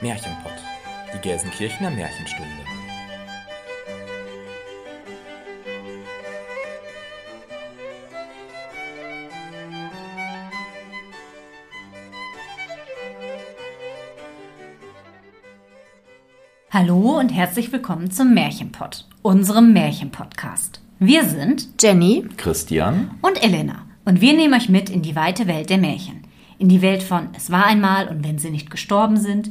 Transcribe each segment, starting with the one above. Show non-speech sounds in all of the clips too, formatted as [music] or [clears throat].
Märchenpott, die Gelsenkirchener Märchenstunde. Hallo und herzlich willkommen zum Märchenpott, unserem Märchenpodcast. Wir sind Jenny Christian und Elena und wir nehmen euch mit in die weite Welt der Märchen. In die Welt von Es war einmal und wenn sie nicht gestorben sind,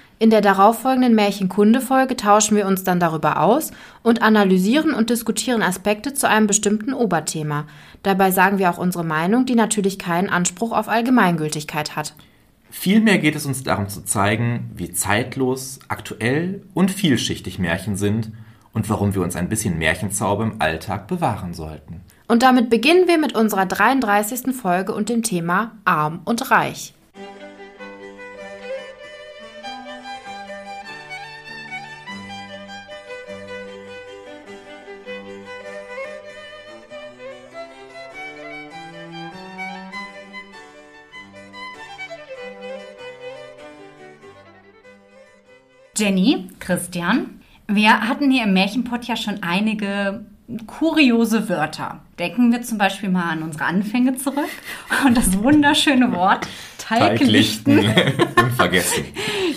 in der darauffolgenden Märchenkunde-Folge tauschen wir uns dann darüber aus und analysieren und diskutieren Aspekte zu einem bestimmten Oberthema. Dabei sagen wir auch unsere Meinung, die natürlich keinen Anspruch auf Allgemeingültigkeit hat. Vielmehr geht es uns darum zu zeigen, wie zeitlos, aktuell und vielschichtig Märchen sind und warum wir uns ein bisschen Märchenzauber im Alltag bewahren sollten. Und damit beginnen wir mit unserer 33. Folge und dem Thema Arm und Reich. Jenny, Christian, wir hatten hier im Märchenpott ja schon einige kuriose Wörter. Denken wir zum Beispiel mal an unsere Anfänge zurück und das wunderschöne Wort Talglichten. [laughs] Unvergessen.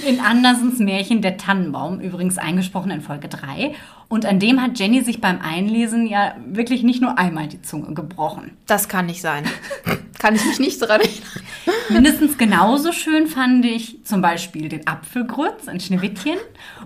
In Andersens Märchen Der Tannenbaum, übrigens eingesprochen in Folge 3. Und an dem hat Jenny sich beim Einlesen ja wirklich nicht nur einmal die Zunge gebrochen. Das kann nicht sein. kann ich mich nicht daran erinnern. Mindestens genauso schön fand ich zum Beispiel den Apfelgrütz in Schneewittchen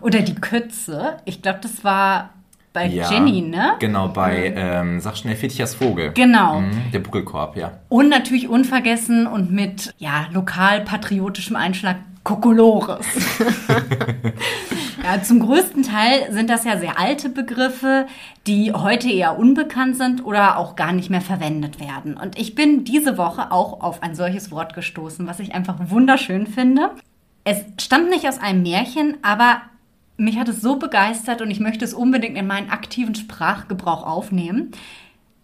oder die Kötze. Ich glaube, das war bei Ja, Jenny, ne? Genau, bei, ähm, sag schnell, Fitchers Vogel. Genau. Mhm, der Buckelkorb, ja. Und natürlich unvergessen und mit ja, lokalpatriotischem Einschlag Kokolores. [laughs] ja, zum größten Teil sind das ja sehr alte Begriffe, die heute eher unbekannt sind oder auch gar nicht mehr verwendet werden. Und ich bin diese Woche auch auf ein solches Wort gestoßen, was ich einfach wunderschön finde. Es stammt nicht aus einem Märchen, aber mich hat es so begeistert und ich möchte es unbedingt in meinen aktiven Sprachgebrauch aufnehmen.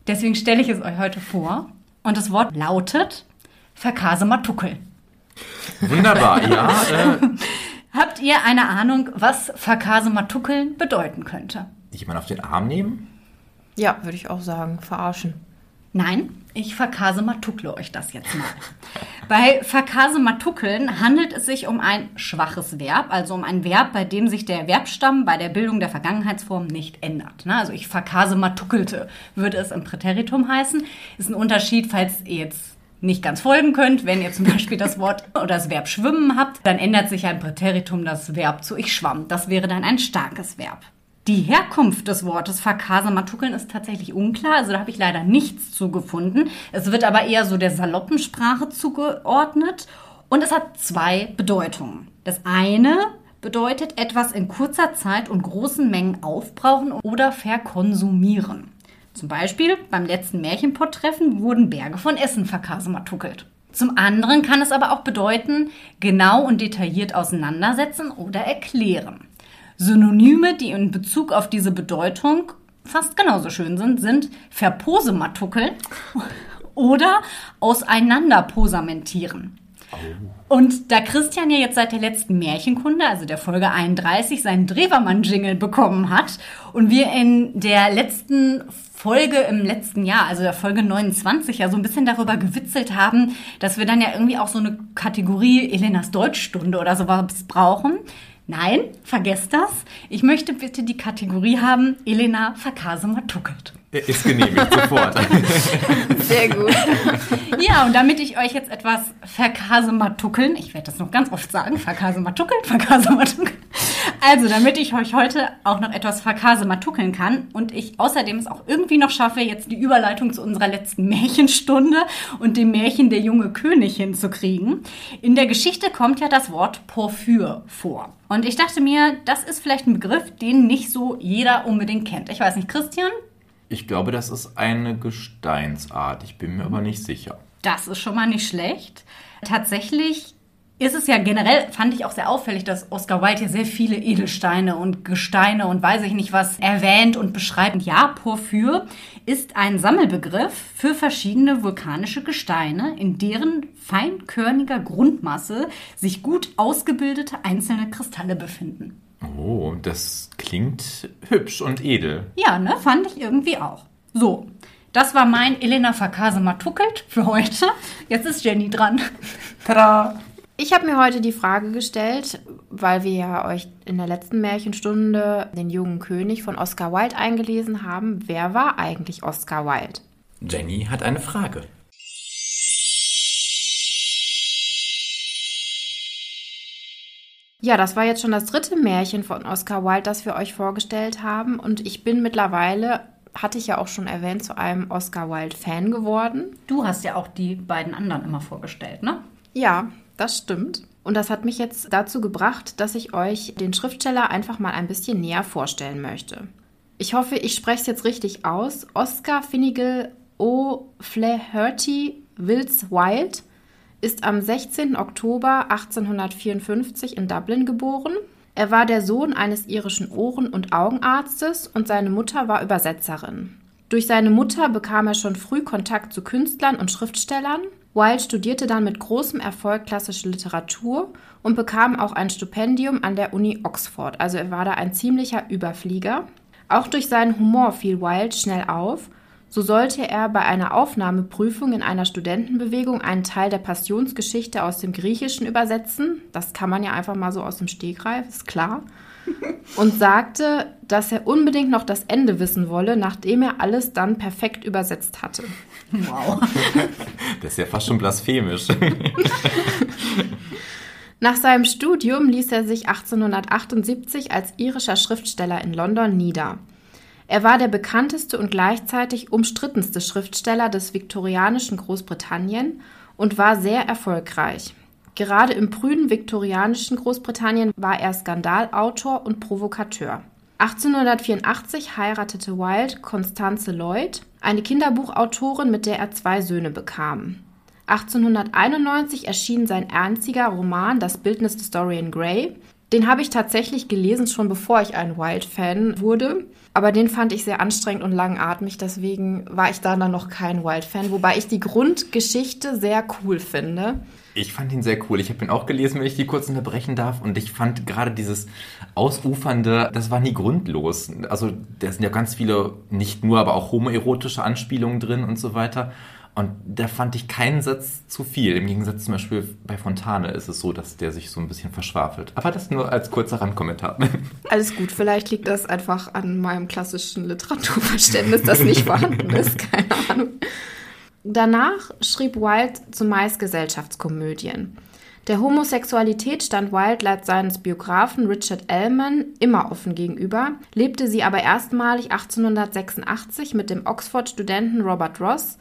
Deswegen stelle ich es euch heute vor. Und das Wort lautet Verkasematuckel. Wunderbar, ja. [laughs] Äh, Habt ihr eine Ahnung, was Verkasematuckeln bedeuten könnte? jemand auf den Arm nehmen? Ja, würde ich auch sagen. Verarschen. Nein, ich verkasematukle euch das jetzt mal. Bei verkasematukeln handelt es sich um ein schwaches Verb, also um ein Verb, bei dem sich der Verbstamm bei der Bildung der Vergangenheitsform nicht ändert. Ne? Also ich verkasematukelte würde es im Präteritum heißen. Ist ein Unterschied, falls ihr jetzt nicht ganz folgen könnt. Wenn ihr zum Beispiel das Wort oder das Verb schwimmen habt, dann ändert sich im Präteritum das Verb zu ich schwamm. Das wäre dann ein starkes Verb. Die Herkunft des Wortes verkasematukeln ist tatsächlich unklar, also da habe ich leider nichts zu gefunden. Es wird aber eher so der Saloppensprache zugeordnet und es hat zwei Bedeutungen. Das eine bedeutet etwas in kurzer Zeit und großen Mengen aufbrauchen oder verkonsumieren. Zum Beispiel beim letzten Märchenpott-Treffen wurden Berge von Essen verkasematuckelt. Zum anderen kann es aber auch bedeuten, genau und detailliert auseinandersetzen oder erklären. Synonyme, die in Bezug auf diese Bedeutung fast genauso schön sind, sind verposematuckeln oder auseinanderposamentieren. Und da Christian ja jetzt seit der letzten Märchenkunde, also der Folge 31, seinen Drewermann-Jingle bekommen hat und wir in der letzten Folge im letzten Jahr, also der Folge 29, ja so ein bisschen darüber gewitzelt haben, dass wir dann ja irgendwie auch so eine Kategorie Elenas Deutschstunde oder sowas brauchen. Nein, vergesst das. Ich möchte bitte die Kategorie haben, Elena verkasematuckelt. Ist genehmigt, sofort. [laughs] Sehr gut. Ja, und damit ich euch jetzt etwas verkasematuckeln, ich werde das noch ganz oft sagen, verkasematuckeln, verkasematuckeln. Also, damit ich euch heute auch noch etwas verkasematuckeln kann und ich außerdem es auch irgendwie noch schaffe, jetzt die Überleitung zu unserer letzten Märchenstunde und dem Märchen der junge König hinzukriegen. In der Geschichte kommt ja das Wort Porphyr vor. Und ich dachte mir, das ist vielleicht ein Begriff, den nicht so jeder unbedingt kennt. Ich weiß nicht, Christian, Ich glaube, das ist eine Gesteinsart. Ich bin mir aber nicht sicher. Das ist schon mal nicht schlecht. Tatsächlich ist es ja generell, fand ich auch sehr auffällig, dass Oscar Wilde hier sehr viele Edelsteine und Gesteine und weiß ich nicht was erwähnt und beschreibt. Ja, Porphyr ist ein Sammelbegriff für verschiedene vulkanische Gesteine, in deren feinkörniger Grundmasse sich gut ausgebildete einzelne Kristalle befinden. Oh, das klingt hübsch und edel. Ja, ne, fand ich irgendwie auch. So, das war mein Elena Verkase Matuckelt für heute. Jetzt ist Jenny dran. [laughs] Tada! Ich habe mir heute die Frage gestellt, weil wir ja euch in der letzten Märchenstunde den jungen König von Oscar Wilde eingelesen haben. Wer war eigentlich Oscar Wilde? Jenny hat eine Frage. Ja, das war jetzt schon das dritte Märchen von Oscar Wilde, das wir euch vorgestellt haben. Und ich bin mittlerweile, hatte ich ja auch schon erwähnt, zu einem Oscar Wilde-Fan geworden. Du hast ja auch die beiden anderen immer vorgestellt, ne? Ja, das stimmt. Und das hat mich jetzt dazu gebracht, dass ich euch den Schriftsteller einfach mal ein bisschen näher vorstellen möchte. Ich hoffe, ich spreche es jetzt richtig aus. Oscar Finnegal O'Flaherty Wills Wilde ist am 16. Oktober 1854 in Dublin geboren. Er war der Sohn eines irischen Ohren- und Augenarztes und seine Mutter war Übersetzerin. Durch seine Mutter bekam er schon früh Kontakt zu Künstlern und Schriftstellern. Wilde studierte dann mit großem Erfolg klassische Literatur und bekam auch ein Stipendium an der Uni Oxford, also er war da ein ziemlicher Überflieger. Auch durch seinen Humor fiel Wilde schnell auf so sollte er bei einer Aufnahmeprüfung in einer Studentenbewegung einen Teil der Passionsgeschichte aus dem Griechischen übersetzen. Das kann man ja einfach mal so aus dem Stegreif, ist klar. [laughs] Und sagte, dass er unbedingt noch das Ende wissen wolle, nachdem er alles dann perfekt übersetzt hatte. Wow. [laughs] Das ist ja fast schon blasphemisch. [laughs] Nach seinem Studium ließ er sich 1878 als irischer Schriftsteller in London nieder. Er war der bekannteste und gleichzeitig umstrittenste Schriftsteller des viktorianischen Großbritannien und war sehr erfolgreich. Gerade im prüden viktorianischen Großbritannien war er Skandalautor und Provokateur. 1884 heiratete Wilde Constance Lloyd, eine Kinderbuchautorin, mit der er zwei Söhne bekam. 1891 erschien sein einziger Roman Das Bildnis des Dorian Gray, den habe ich tatsächlich gelesen, schon bevor ich ein Wild-Fan wurde. Aber den fand ich sehr anstrengend und langatmig, deswegen war ich da dann noch kein Wild-Fan, wobei ich die Grundgeschichte sehr cool finde. Ich fand ihn sehr cool. Ich habe ihn auch gelesen, wenn ich die kurz unterbrechen darf. Und ich fand gerade dieses Ausufernde, das war nie grundlos. Also da sind ja ganz viele, nicht nur, aber auch homoerotische Anspielungen drin und so weiter. Und da fand ich keinen Satz zu viel. Im Gegensatz zum Beispiel bei Fontane ist es so, dass der sich so ein bisschen verschwafelt. Aber das nur als kurzer Randkommentar. [laughs] Alles gut, vielleicht liegt das einfach an meinem klassischen Literaturverständnis, das nicht vorhanden ist. [laughs] Keine Ahnung. Danach schrieb Wilde zumeist Gesellschaftskomödien. Der Homosexualität stand Wilde laut seines Biografen Richard Ellman immer offen gegenüber, lebte sie aber erstmalig 1886 mit dem Oxford-Studenten Robert Ross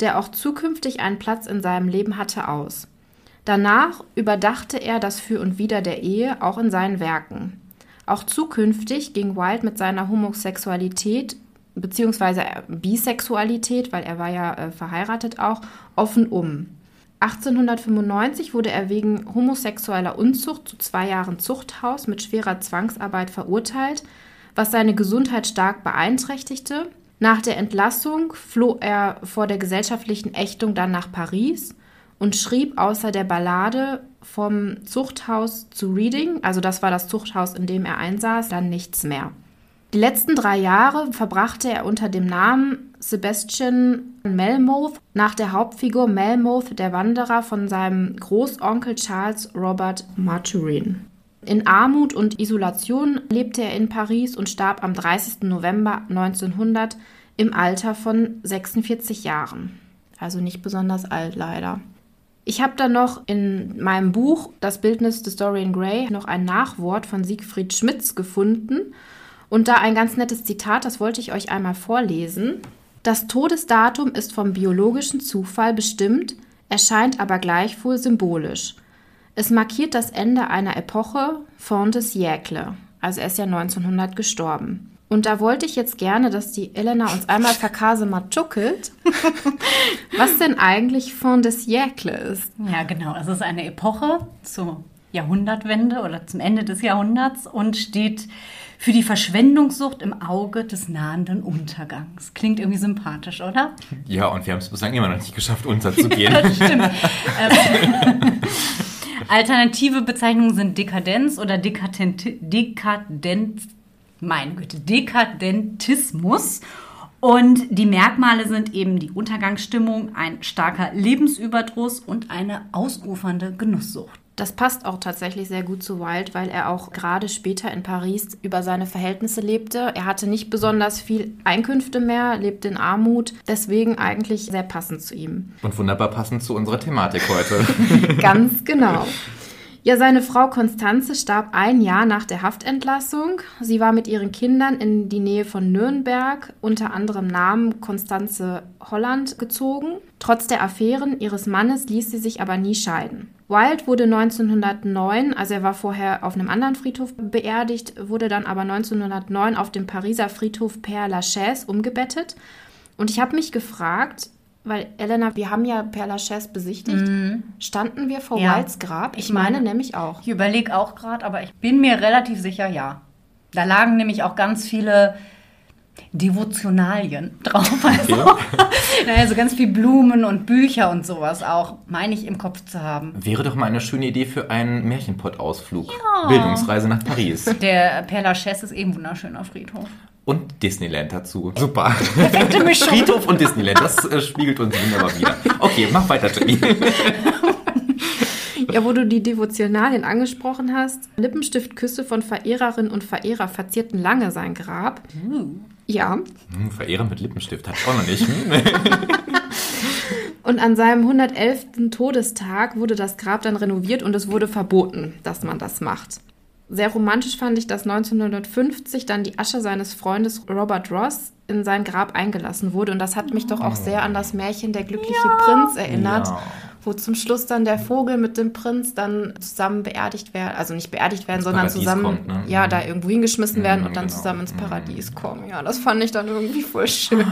der auch zukünftig einen Platz in seinem Leben hatte, aus. Danach überdachte er das Für und Wider der Ehe auch in seinen Werken. Auch zukünftig ging Wilde mit seiner Homosexualität bzw. Bisexualität, weil er war ja äh, verheiratet auch, offen um. 1895 wurde er wegen homosexueller Unzucht zu zwei Jahren Zuchthaus mit schwerer Zwangsarbeit verurteilt, was seine Gesundheit stark beeinträchtigte. Nach der Entlassung floh er vor der gesellschaftlichen Ächtung dann nach Paris und schrieb außer der Ballade vom Zuchthaus zu Reading, also das war das Zuchthaus, in dem er einsaß, dann nichts mehr. Die letzten drei Jahre verbrachte er unter dem Namen Sebastian Melmoth nach der Hauptfigur Melmoth, der Wanderer von seinem Großonkel Charles Robert Maturin. In Armut und Isolation lebte er in Paris und starb am 30. November 1900 im Alter von 46 Jahren. Also nicht besonders alt leider. Ich habe dann noch in meinem Buch Das Bildnis des Dorian Gray noch ein Nachwort von Siegfried Schmitz gefunden und da ein ganz nettes Zitat, das wollte ich euch einmal vorlesen. Das Todesdatum ist vom biologischen Zufall bestimmt, erscheint aber gleichwohl symbolisch. Es markiert das Ende einer Epoche, fin de siècle, also er ist ja 1900 gestorben. Und da wollte ich jetzt gerne, dass die Elena uns einmal verkasematschuckelt, [laughs] was denn eigentlich Fond des Siècle ist. Ja, genau. Es ist eine Epoche zur Jahrhundertwende oder zum Ende des Jahrhunderts und steht für die Verschwendungssucht im Auge des nahenden Untergangs. Klingt irgendwie sympathisch, oder? Ja, und wir haben es bislang immer noch nicht geschafft, [laughs] unterzugehen. das stimmt. [laughs] Alternative Bezeichnungen sind Dekadenz oder Dekadent, Dekadenz, meine Güte, Dekadentismus. Und die Merkmale sind eben die Untergangsstimmung, ein starker Lebensüberdruss und eine ausufernde Genusssucht. Das passt auch tatsächlich sehr gut zu Wilde, weil er auch gerade später in Paris über seine Verhältnisse lebte. Er hatte nicht besonders viel Einkünfte mehr, lebte in Armut, deswegen eigentlich sehr passend zu ihm. Und wunderbar passend zu unserer Thematik heute. [laughs] Ganz genau. Ja, seine Frau Konstanze starb ein Jahr nach der Haftentlassung. Sie war mit ihren Kindern in die Nähe von Nürnberg unter anderem Namen Konstanze Holland gezogen. Trotz der Affären ihres Mannes ließ sie sich aber nie scheiden. Wilde wurde 1909, also er war vorher auf einem anderen Friedhof beerdigt, wurde dann aber 1909 auf dem Pariser Friedhof Père Lachaise umgebettet. Und ich habe mich gefragt, weil Elena, wir haben ja Père Lachaise besichtigt, mhm. standen wir vor ja. Wildes Grab? Ich, ich meine, meine, nämlich auch. Ich überlege auch gerade, aber ich bin mir relativ sicher, ja. Da lagen nämlich auch ganz viele Devotionalien drauf. Also, okay. also [laughs] ganz viel Blumen und Bücher und sowas auch, meine ich im Kopf zu haben. Wäre doch mal eine schöne Idee für einen Märchenpott-Ausflug. Ja. Bildungsreise nach Paris. Der Père Lachaise ist eben wunderschöner Friedhof. Und Disneyland dazu. Super. Perfekte Mischung. Friedhof und Disneyland, das äh, spiegelt uns wunderbar wieder. Okay, mach weiter, Jenny. [laughs] Ja, wo du die Devotionalien angesprochen hast. Lippenstiftküsse von Verehrerinnen und Verehrer verzierten lange sein Grab. Uh. Ja. Hm, Verehrer mit Lippenstift hat ich auch noch nicht. und an seinem 111. Todestag wurde das Grab dann renoviert und es wurde verboten, dass man das macht. Sehr romantisch fand ich, dass 1950 dann die Asche seines Freundes Robert Ross in sein Grab eingelassen wurde. Und das hat mich doch auch sehr an das Märchen Der glückliche ja. Prinz erinnert, ja wo zum Schluss dann der Vogel mit dem Prinz dann zusammen beerdigt werden, also nicht beerdigt werden, ins sondern Paradies zusammen, kommt, ne? ja, da irgendwo hingeschmissen werden mhm, und dann genau. zusammen ins Paradies kommen. Ja, das fand ich dann irgendwie voll schön.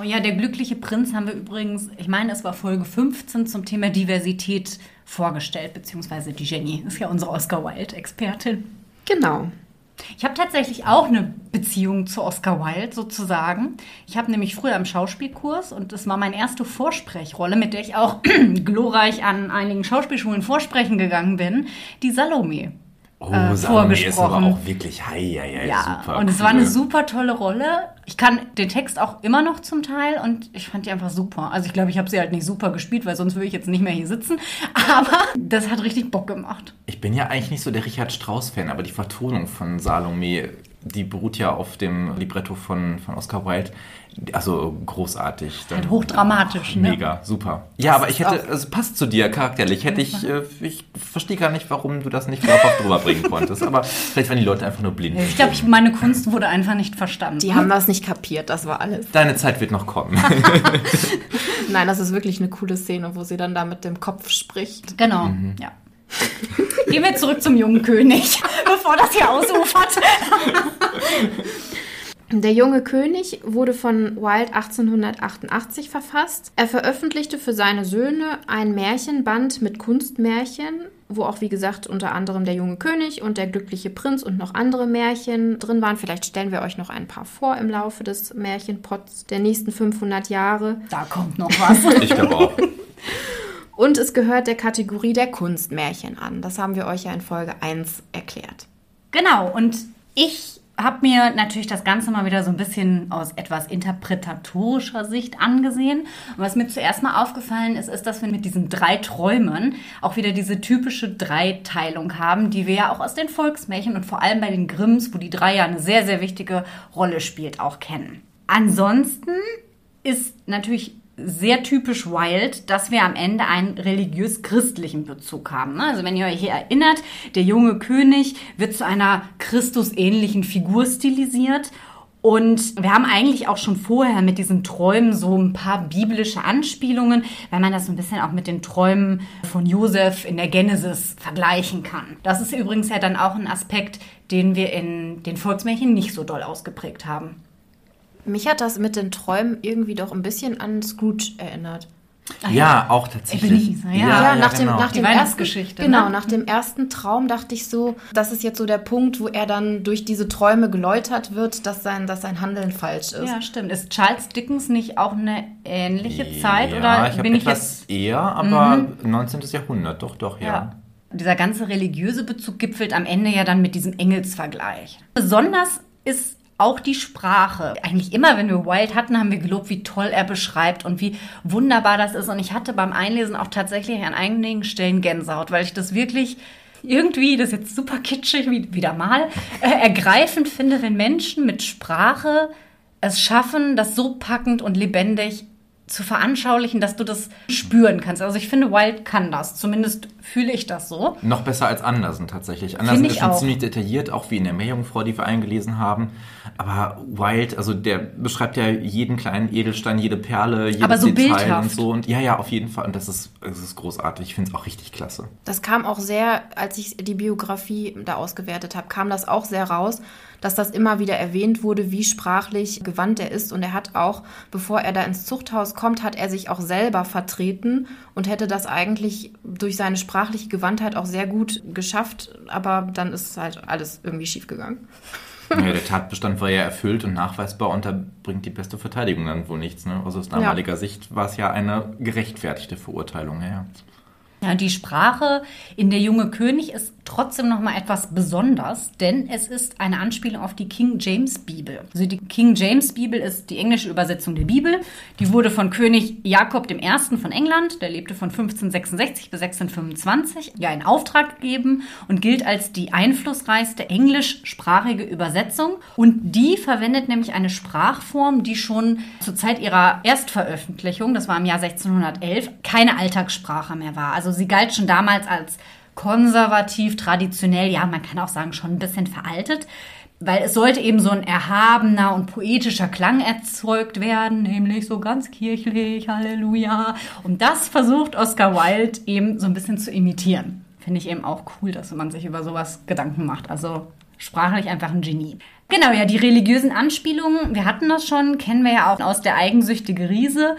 Oh, ja, der glückliche Prinz haben wir übrigens, ich meine, es war Folge 15 zum Thema Diversität vorgestellt, beziehungsweise die Jenny ist ja unsere Oscar Wilde-Expertin. Genau. Ich habe tatsächlich auch eine Beziehung zu Oscar Wilde sozusagen. Ich habe nämlich früher im Schauspielkurs und das war meine erste Vorsprechrolle, mit der ich auch [clears throat] glorreich an einigen Schauspielschulen vorsprechen gegangen bin, die Salome. Oh, äh, Salome ist aber auch wirklich hei, hei, hei, ja, super. Und es war eine super tolle Rolle. Ich kann den Text auch immer noch zum Teil und ich fand die einfach super. Also ich glaube, ich habe sie halt nicht super gespielt, weil sonst würde ich jetzt nicht mehr hier sitzen. [laughs] Aber das hat richtig Bock gemacht. Ich bin ja eigentlich nicht so der Richard Strauss-Fan, aber die Vertonung von Salome, die beruht ja auf dem Libretto von, von Oscar Wilde. Also großartig. Dann, halt hochdramatisch, oh, Mega, super. Ja, aber ich hätte, es passt zu dir charakterlich. Hätte ich, äh, ich verstehe gar nicht, warum du das nicht glaubhaft drüber bringen [laughs] konntest. Aber vielleicht waren die Leute einfach nur blind. Ich glaube, meine Kunst wurde einfach nicht verstanden. Die haben das nicht kapiert, das war alles. Deine Zeit wird noch kommen. [laughs] [laughs] Nein, das ist wirklich eine coole Szene, wo sie dann da mit dem Kopf spricht. Genau, mhm. ja. [laughs] Gehen wir zurück zum jungen König, [laughs] bevor das hier ausufert. [laughs] Der junge König wurde von Wilde 1888 verfasst. Er veröffentlichte für seine Söhne ein Märchenband mit Kunstmärchen, wo auch wie gesagt unter anderem der junge König und der glückliche Prinz und noch andere Märchen drin waren. Vielleicht stellen wir euch noch ein paar vor im Laufe des Märchenpots der nächsten 500 Jahre. Da kommt noch was. ich glaube auch. Und es gehört der Kategorie der Kunstmärchen an. Das haben wir euch ja in Folge 1 erklärt. Genau, und ich habe mir natürlich das Ganze mal wieder so ein bisschen aus etwas interpretatorischer Sicht angesehen. Und was mir zuerst mal aufgefallen ist, ist, dass wir mit diesen drei Träumen auch wieder diese typische Dreiteilung haben, die wir ja auch aus den Volksmärchen und vor allem bei den Grimms, wo die drei ja eine sehr, sehr wichtige Rolle spielt, auch kennen. Ansonsten ist natürlich sehr typisch Wild, dass wir am Ende einen religiös-christlichen Bezug haben. Also wenn ihr euch hier erinnert, der junge König wird zu einer Christusähnlichen Figur stilisiert Und wir haben eigentlich auch schon vorher mit diesen Träumen so ein paar biblische Anspielungen, weil man das so ein bisschen auch mit den Träumen von Josef in der Genesis vergleichen kann. Das ist übrigens ja dann auch ein Aspekt, den wir in den Volksmärchen nicht so doll ausgeprägt haben. Mich hat das mit den Träumen irgendwie doch ein bisschen an Scrooge erinnert. Ah, ja, auch tatsächlich. Ebenezer, ja. Ja, ja, nach dem, genau. nach dem Ersten, genau, ne? nach dem ersten Traum dachte ich so, das ist jetzt so der Punkt, wo er dann durch diese Träume geläutert wird, dass sein, dass sein Handeln falsch ist. Ja, stimmt. Ist Charles Dickens nicht auch eine ähnliche Zeit ja, oder ich bin ich jetzt eher, aber 19. Jahrhundert, doch, doch, ja. Ja. Dieser ganze religiöse Bezug gipfelt am Ende ja dann mit diesem Engelsvergleich. Besonders ist auch die Sprache. Eigentlich immer, wenn wir Wild hatten, haben wir gelobt, wie toll er beschreibt und wie wunderbar das ist. Und ich hatte beim Einlesen auch tatsächlich an einigen Stellen Gänsehaut, weil ich das wirklich irgendwie, das ist jetzt super kitschig, wie, wieder mal, äh, ergreifend finde, wenn Menschen mit Sprache es schaffen, das so packend und lebendig zu veranschaulichen, dass du das spüren kannst. Also ich finde, Wild kann das. Zumindest fühle ich das so. Noch besser als Andersen tatsächlich. Andersen ist schon auch. ziemlich detailliert, auch wie in der Meerjungfrau, die wir eingelesen haben. Aber Wild, also der beschreibt ja jeden kleinen Edelstein, jede Perle, jedes Aber so Detail und bildhaft. so. Und ja, ja, auf jeden Fall. Und das ist, das ist großartig. Ich finde es auch richtig klasse. Das kam auch sehr, als ich die Biografie da ausgewertet habe, kam das auch sehr raus, dass das immer wieder erwähnt wurde, wie sprachlich gewandt er ist. Und er hat auch, bevor er da ins Zuchthaus kommt, hat er sich auch selber vertreten und hätte das eigentlich durch seine sprachliche Gewandtheit auch sehr gut geschafft. Aber dann ist halt alles irgendwie schiefgegangen. Ja, der Tatbestand war ja erfüllt und nachweisbar und da bringt die beste Verteidigung dann wohl nichts. Ne? Also aus damaliger Sicht war es ja eine gerechtfertigte Verurteilung. Ja, ja. Ja, die Sprache in Der junge König ist trotzdem noch mal etwas besonders, denn es ist eine Anspielung auf die King James Bibel. Also die King James Bibel ist die englische Übersetzung der Bibel. Die wurde von König Jakob I. von England, der lebte von 1566 bis 1625, ja in Auftrag gegeben und gilt als die einflussreichste englischsprachige Übersetzung. Und die verwendet nämlich eine Sprachform, die schon zur Zeit ihrer Erstveröffentlichung, das war im Jahr 1611, keine Alltagssprache mehr war. Also sie galt schon damals als konservativ, traditionell, ja, man kann auch sagen, schon ein bisschen veraltet. Weil es sollte eben so ein erhabener und poetischer Klang erzeugt werden, nämlich so ganz kirchlich, Halleluja. Und das versucht Oscar Wilde eben so ein bisschen zu imitieren. Finde ich eben auch cool, dass man sich über sowas Gedanken macht. Also sprachlich einfach ein Genie. Genau, ja, die religiösen Anspielungen, wir hatten das schon, kennen wir ja auch aus der eigensüchtige Riese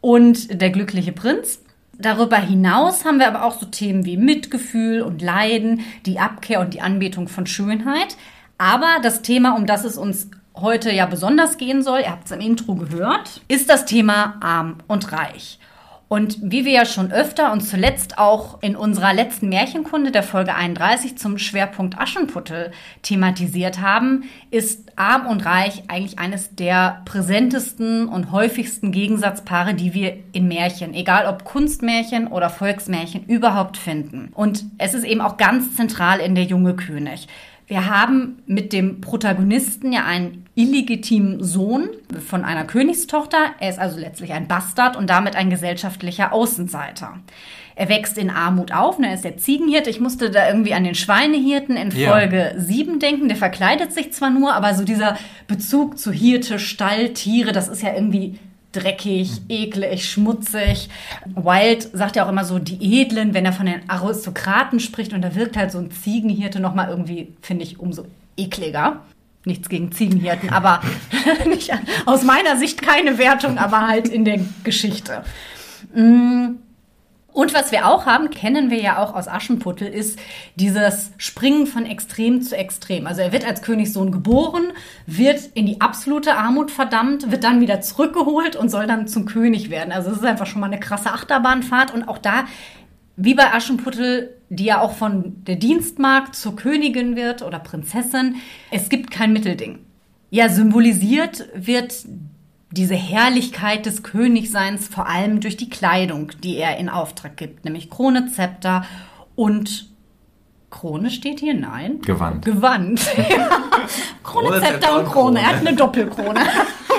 und der glückliche Prinz. Darüber hinaus haben wir aber auch so Themen wie Mitgefühl und Leiden, die Abkehr und die Anbetung von Schönheit. Aber das Thema, um das es uns heute ja besonders gehen soll, ihr habt es im Intro gehört, ist das Thema arm und reich. Und wie wir ja schon öfter und zuletzt auch in unserer letzten Märchenkunde der Folge 31 zum Schwerpunkt Aschenputtel thematisiert haben, ist arm und reich eigentlich eines der präsentesten und häufigsten Gegensatzpaare, die wir in Märchen, egal ob Kunstmärchen oder Volksmärchen, überhaupt finden. Und es ist eben auch ganz zentral in der junge König. Wir haben mit dem Protagonisten ja einen illegitimen Sohn von einer Königstochter. Er ist also letztlich ein Bastard und damit ein gesellschaftlicher Außenseiter. Er wächst in Armut auf, ne, er ist der Ziegenhirt. Ich musste da irgendwie an den Schweinehirten in Ja. Folge 7 denken. Der verkleidet sich zwar nur, aber so dieser Bezug zu Hirte, Stall, Tiere, das ist ja irgendwie dreckig, eklig, schmutzig. Wild sagt ja auch immer so die Edlen, wenn er von den Aristokraten spricht und da wirkt halt so ein Ziegenhirte nochmal irgendwie, finde ich, umso ekliger. Nichts gegen Ziegenhirten, aber [laughs] nicht, aus meiner Sicht keine Wertung, aber halt in der Geschichte. Mm. Und was wir auch haben, kennen wir ja auch aus Aschenputtel, ist dieses Springen von Extrem zu Extrem. Also er wird als Königssohn geboren, wird in die absolute Armut verdammt, wird dann wieder zurückgeholt und soll dann zum König werden. Also es ist einfach schon mal eine krasse Achterbahnfahrt. Und auch da, wie bei Aschenputtel, die ja auch von der Dienstmagd zur Königin wird oder Prinzessin, es gibt kein Mittelding. Ja, symbolisiert wird diese Herrlichkeit des Königseins vor allem durch die Kleidung, die er in Auftrag gibt, nämlich Krone, Zepter und Krone steht hier? Nein. Gewand. Gewand. [laughs] Krone, Zepter und Krone. Er hat eine Doppelkrone.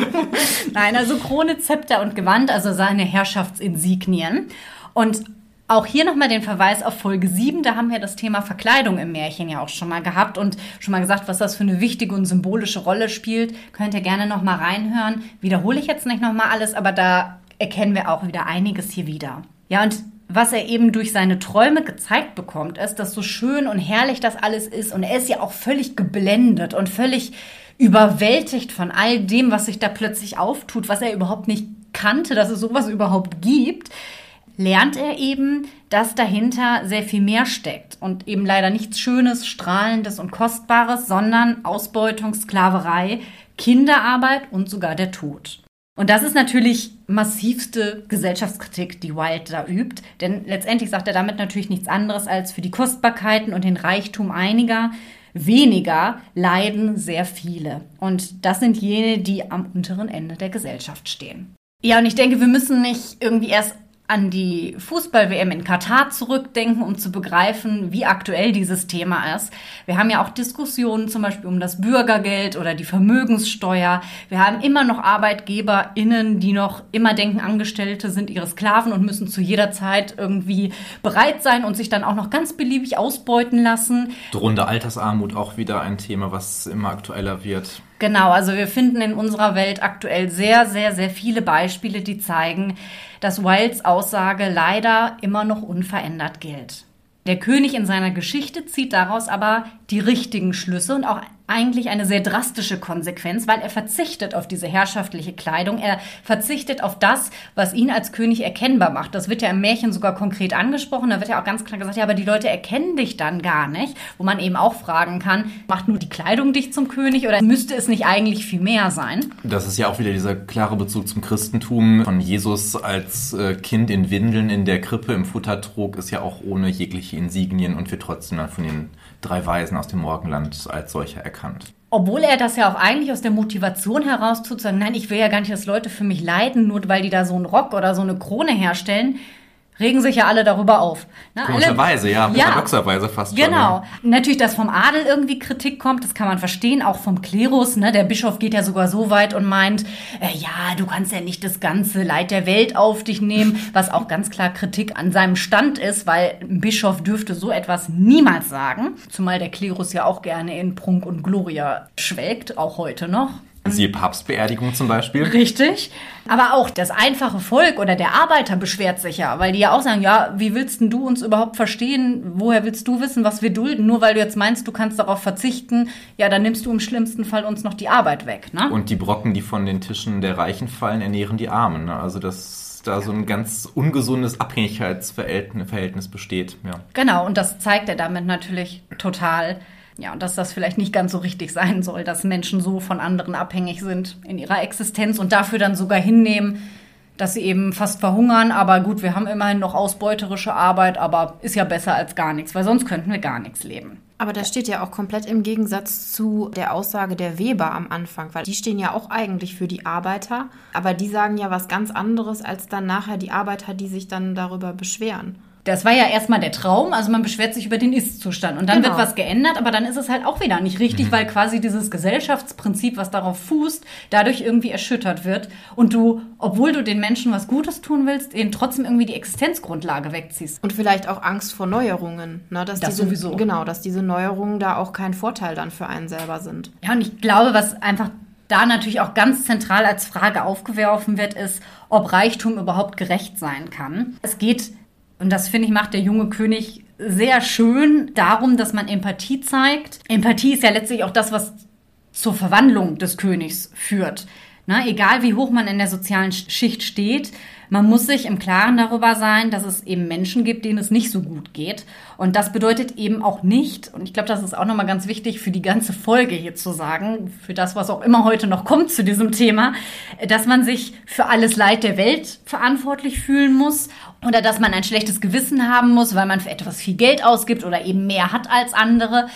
[laughs] Nein, also Krone, Zepter und Gewand, also seine Herrschaftsinsignien. Und Auch hier nochmal den Verweis auf Folge 7, da haben wir das Thema Verkleidung im Märchen ja auch schon mal gehabt und schon mal gesagt, was das für eine wichtige und symbolische Rolle spielt. Könnt ihr gerne nochmal reinhören. Wiederhole ich jetzt nicht nochmal alles, aber da erkennen wir auch wieder einiges hier wieder. Ja, und was er eben durch seine Träume gezeigt bekommt, ist, dass so schön und herrlich das alles ist. Und er ist ja auch völlig geblendet und völlig überwältigt von all dem, was sich da plötzlich auftut, was er überhaupt nicht kannte, dass es sowas überhaupt gibt lernt er eben, dass dahinter sehr viel mehr steckt und eben leider nichts Schönes, Strahlendes und Kostbares, sondern Ausbeutung, Sklaverei, Kinderarbeit und sogar der Tod. Und das ist natürlich massivste Gesellschaftskritik, die Wilde da übt, denn letztendlich sagt er damit natürlich nichts anderes als für die Kostbarkeiten und den Reichtum einiger weniger leiden sehr viele. Und das sind jene, die am unteren Ende der Gesellschaft stehen. Ja, und ich denke, wir müssen nicht irgendwie erst an die Fußball-WM in Katar zurückdenken, um zu begreifen, wie aktuell dieses Thema ist. Wir haben ja auch Diskussionen zum Beispiel um das Bürgergeld oder die Vermögenssteuer. Wir haben immer noch ArbeitgeberInnen, die noch immer denken, Angestellte sind ihre Sklaven und müssen zu jeder Zeit irgendwie bereit sein und sich dann auch noch ganz beliebig ausbeuten lassen. Drohende Altersarmut auch wieder ein Thema, was immer aktueller wird. Genau, also wir finden in unserer Welt aktuell sehr, sehr, sehr viele Beispiele, die zeigen, dass Wilds Aussage leider immer noch unverändert gilt. Der König in seiner Geschichte zieht daraus aber die richtigen Schlüsse und auch eigentlich eine sehr drastische Konsequenz, weil er verzichtet auf diese herrschaftliche Kleidung. Er verzichtet auf das, was ihn als König erkennbar macht. Das wird ja im Märchen sogar konkret angesprochen. Da wird ja auch ganz klar gesagt, ja, aber die Leute erkennen dich dann gar nicht. Wo man eben auch fragen kann, macht nur die Kleidung dich zum König oder müsste es nicht eigentlich viel mehr sein? Das ist ja auch wieder dieser klare Bezug zum Christentum. Von Jesus als äh, Kind in Windeln in der Krippe im Futtertrog ist ja auch ohne jegliche Insignien und wird trotzdem dann von den drei Weisen aus dem Morgenland als solcher erkannt. Obwohl er das ja auch eigentlich aus der Motivation heraus tut, zu sagen, nein, ich will ja gar nicht, dass Leute für mich leiden, nur weil die da so einen Rock oder so eine Krone herstellen, regen sich ja alle darüber auf. Ne? Komischerweise, ja, ja, paradoxerweise fast genau. schon. Genau. Natürlich, dass vom Adel irgendwie Kritik kommt, das kann man verstehen, auch vom Klerus. Ne? Der Bischof geht ja sogar so weit und meint, äh, ja, du kannst ja nicht das ganze Leid der Welt auf dich nehmen, was auch ganz klar Kritik an seinem Stand ist, weil ein Bischof dürfte so etwas niemals sagen. Zumal der Klerus ja auch gerne in Prunk und Gloria schwelgt, auch heute noch. Siehe Papstbeerdigung zum Beispiel. Richtig. Aber auch das einfache Volk oder der Arbeiter beschwert sich ja, weil die ja auch sagen, ja, wie willst denn du uns überhaupt verstehen? Woher willst du wissen, was wir dulden? Nur weil du jetzt meinst, du kannst darauf verzichten, ja, dann nimmst du im schlimmsten Fall uns noch die Arbeit weg. Ne? Und die Brocken, die von den Tischen der Reichen fallen, ernähren die Armen. Ne? Also das da so ein ganz ungesundes Abhängigkeitsverhältnis besteht. Ja. Genau, und das zeigt er damit natürlich total. Ja, und dass das vielleicht nicht ganz so richtig sein soll, dass Menschen so von anderen abhängig sind in ihrer Existenz und dafür dann sogar hinnehmen, dass sie eben fast verhungern. Aber gut, wir haben immerhin noch ausbeuterische Arbeit, aber ist ja besser als gar nichts, weil sonst könnten wir gar nichts leben. Aber das steht ja auch komplett im Gegensatz zu der Aussage der Weber am Anfang, weil die stehen ja auch eigentlich für die Arbeiter, aber die sagen ja was ganz anderes als dann nachher die Arbeiter, die sich dann darüber beschweren. Das war ja erstmal der Traum, also man beschwert sich über den Ist-Zustand und dann genau. wird was geändert, aber dann ist es halt auch wieder nicht richtig, mhm. weil quasi dieses Gesellschaftsprinzip, was darauf fußt, dadurch irgendwie erschüttert wird und du, obwohl du den Menschen was Gutes tun willst, eben trotzdem irgendwie die Existenzgrundlage wegziehst. Und vielleicht auch Angst vor Neuerungen, ne? dass das diese, sowieso. Genau, dass diese Neuerungen da auch kein Vorteil dann für einen selber sind. Ja, und ich glaube, was einfach da natürlich auch ganz zentral als Frage aufgeworfen wird, ist, ob Reichtum überhaupt gerecht sein kann. Es geht und das finde ich macht der junge König sehr schön darum, dass man Empathie zeigt. Empathie ist ja letztlich auch das, was zur Verwandlung des Königs führt. Na, egal wie hoch man in der sozialen Schicht steht, man muss sich im Klaren darüber sein, dass es eben Menschen gibt, denen es nicht so gut geht. Und das bedeutet eben auch nicht, und ich glaube, das ist auch nochmal ganz wichtig für die ganze Folge hier zu sagen, für das, was auch immer heute noch kommt zu diesem Thema, dass man sich für alles Leid der Welt verantwortlich fühlen muss oder dass man ein schlechtes Gewissen haben muss, weil man für etwas viel Geld ausgibt oder eben mehr hat als andere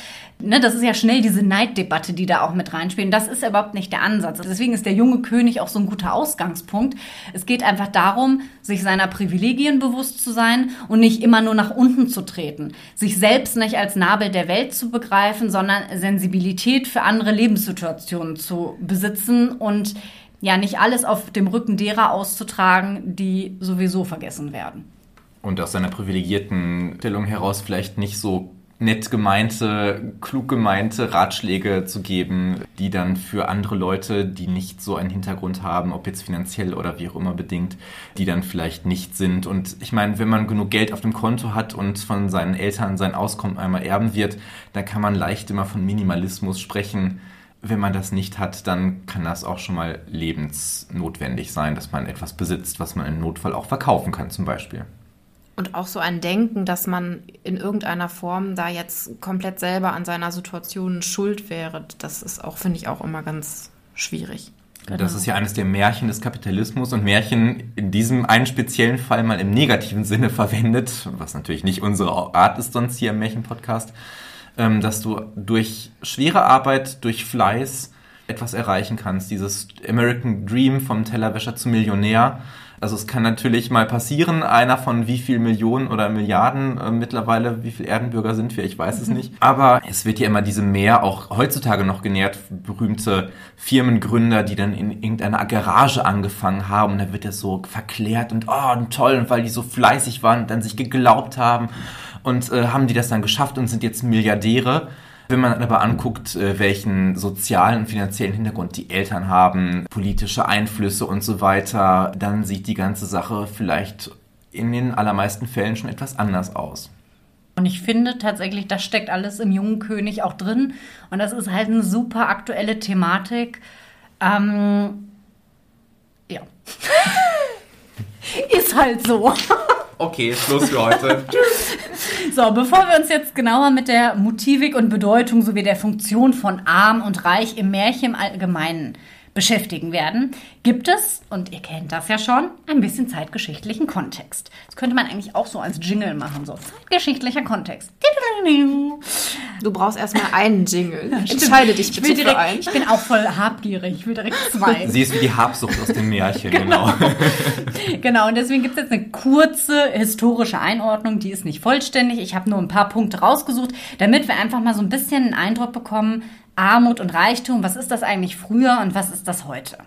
ne, das ist ja schnell diese Neiddebatte, die da auch mit reinspielen. Das ist überhaupt nicht der Ansatz. Deswegen ist der junge König auch so ein guter Ausgangspunkt. Es geht einfach darum, sich seiner Privilegien bewusst zu sein und nicht immer nur nach unten zu treten. Sich selbst nicht als Nabel der Welt zu begreifen, sondern Sensibilität für andere Lebenssituationen zu besitzen und ja, nicht alles auf dem Rücken derer auszutragen, die sowieso vergessen werden. und aus seiner privilegierten Stellung heraus vielleicht nicht so nett gemeinte, klug gemeinte Ratschläge zu geben, die dann für andere Leute, die nicht so einen Hintergrund haben, ob jetzt finanziell oder wie auch immer bedingt, die dann vielleicht nicht sind. Und ich meine, wenn man genug Geld auf dem Konto hat und von seinen Eltern sein Auskommen einmal erben wird, dann kann man leicht immer von Minimalismus sprechen. Wenn man das nicht hat, dann kann das auch schon mal lebensnotwendig sein, dass man etwas besitzt, was man im Notfall auch verkaufen kann zum Beispiel. Und auch so ein Denken, dass man in irgendeiner Form da jetzt komplett selber an seiner Situation schuld wäre, das ist auch, finde ich, auch immer ganz schwierig. Genau. Das ist ja eines der Märchen des Kapitalismus und Märchen in diesem einen speziellen Fall mal im negativen Sinne [laughs] verwendet, was natürlich nicht unsere Art ist sonst hier im Märchenpodcast, ähm, dass du durch schwere Arbeit, durch Fleiß etwas erreichen kannst. Dieses American Dream vom Tellerwäscher zum Millionär also es kann natürlich mal passieren, einer von wie viel Millionen oder Milliarden äh, mittlerweile, wie viel Erdenbürger sind wir, ich weiß es mhm. nicht. Aber es wird ja immer diese mehr auch heutzutage noch genährt, berühmte Firmengründer, die dann in irgendeiner Garage angefangen haben und da wird das so verklärt und oh, und toll, und weil die so fleißig waren und dann sich geglaubt haben und äh, haben die das dann geschafft und sind jetzt Milliardäre. Wenn man aber anguckt, äh, welchen sozialen und finanziellen Hintergrund die Eltern haben, politische Einflüsse und so weiter, dann sieht die ganze Sache vielleicht in den allermeisten Fällen schon etwas anders aus. Und ich finde tatsächlich, das steckt alles im jungen König auch drin. Und das ist halt eine super aktuelle Thematik. Ähm, ja. [laughs] ist halt so. [laughs] Okay, Schluss für heute. Tschüss. [laughs] So, bevor wir uns jetzt genauer mit der Motivik und Bedeutung sowie der Funktion von arm und reich im Märchen im Allgemeinen beschäftigen werden, gibt es, und ihr kennt das ja schon, ein bisschen zeitgeschichtlichen Kontext. Das könnte man eigentlich auch so als Jingle machen, so zeitgeschichtlicher Kontext. Du brauchst erstmal einen Jingle. Ja, Entscheide dich bitte direkt, für einen. Ich bin auch voll habgierig, ich will direkt zwei. Sie ist wie die Habsucht aus dem Märchen, genau. Genau, [laughs] genau und deswegen gibt es jetzt eine kurze historische Einordnung, die ist nicht vollständig. Ich habe nur ein paar Punkte rausgesucht, damit wir einfach mal so ein bisschen einen Eindruck bekommen, Armut und Reichtum, was ist das eigentlich früher und was ist das heute?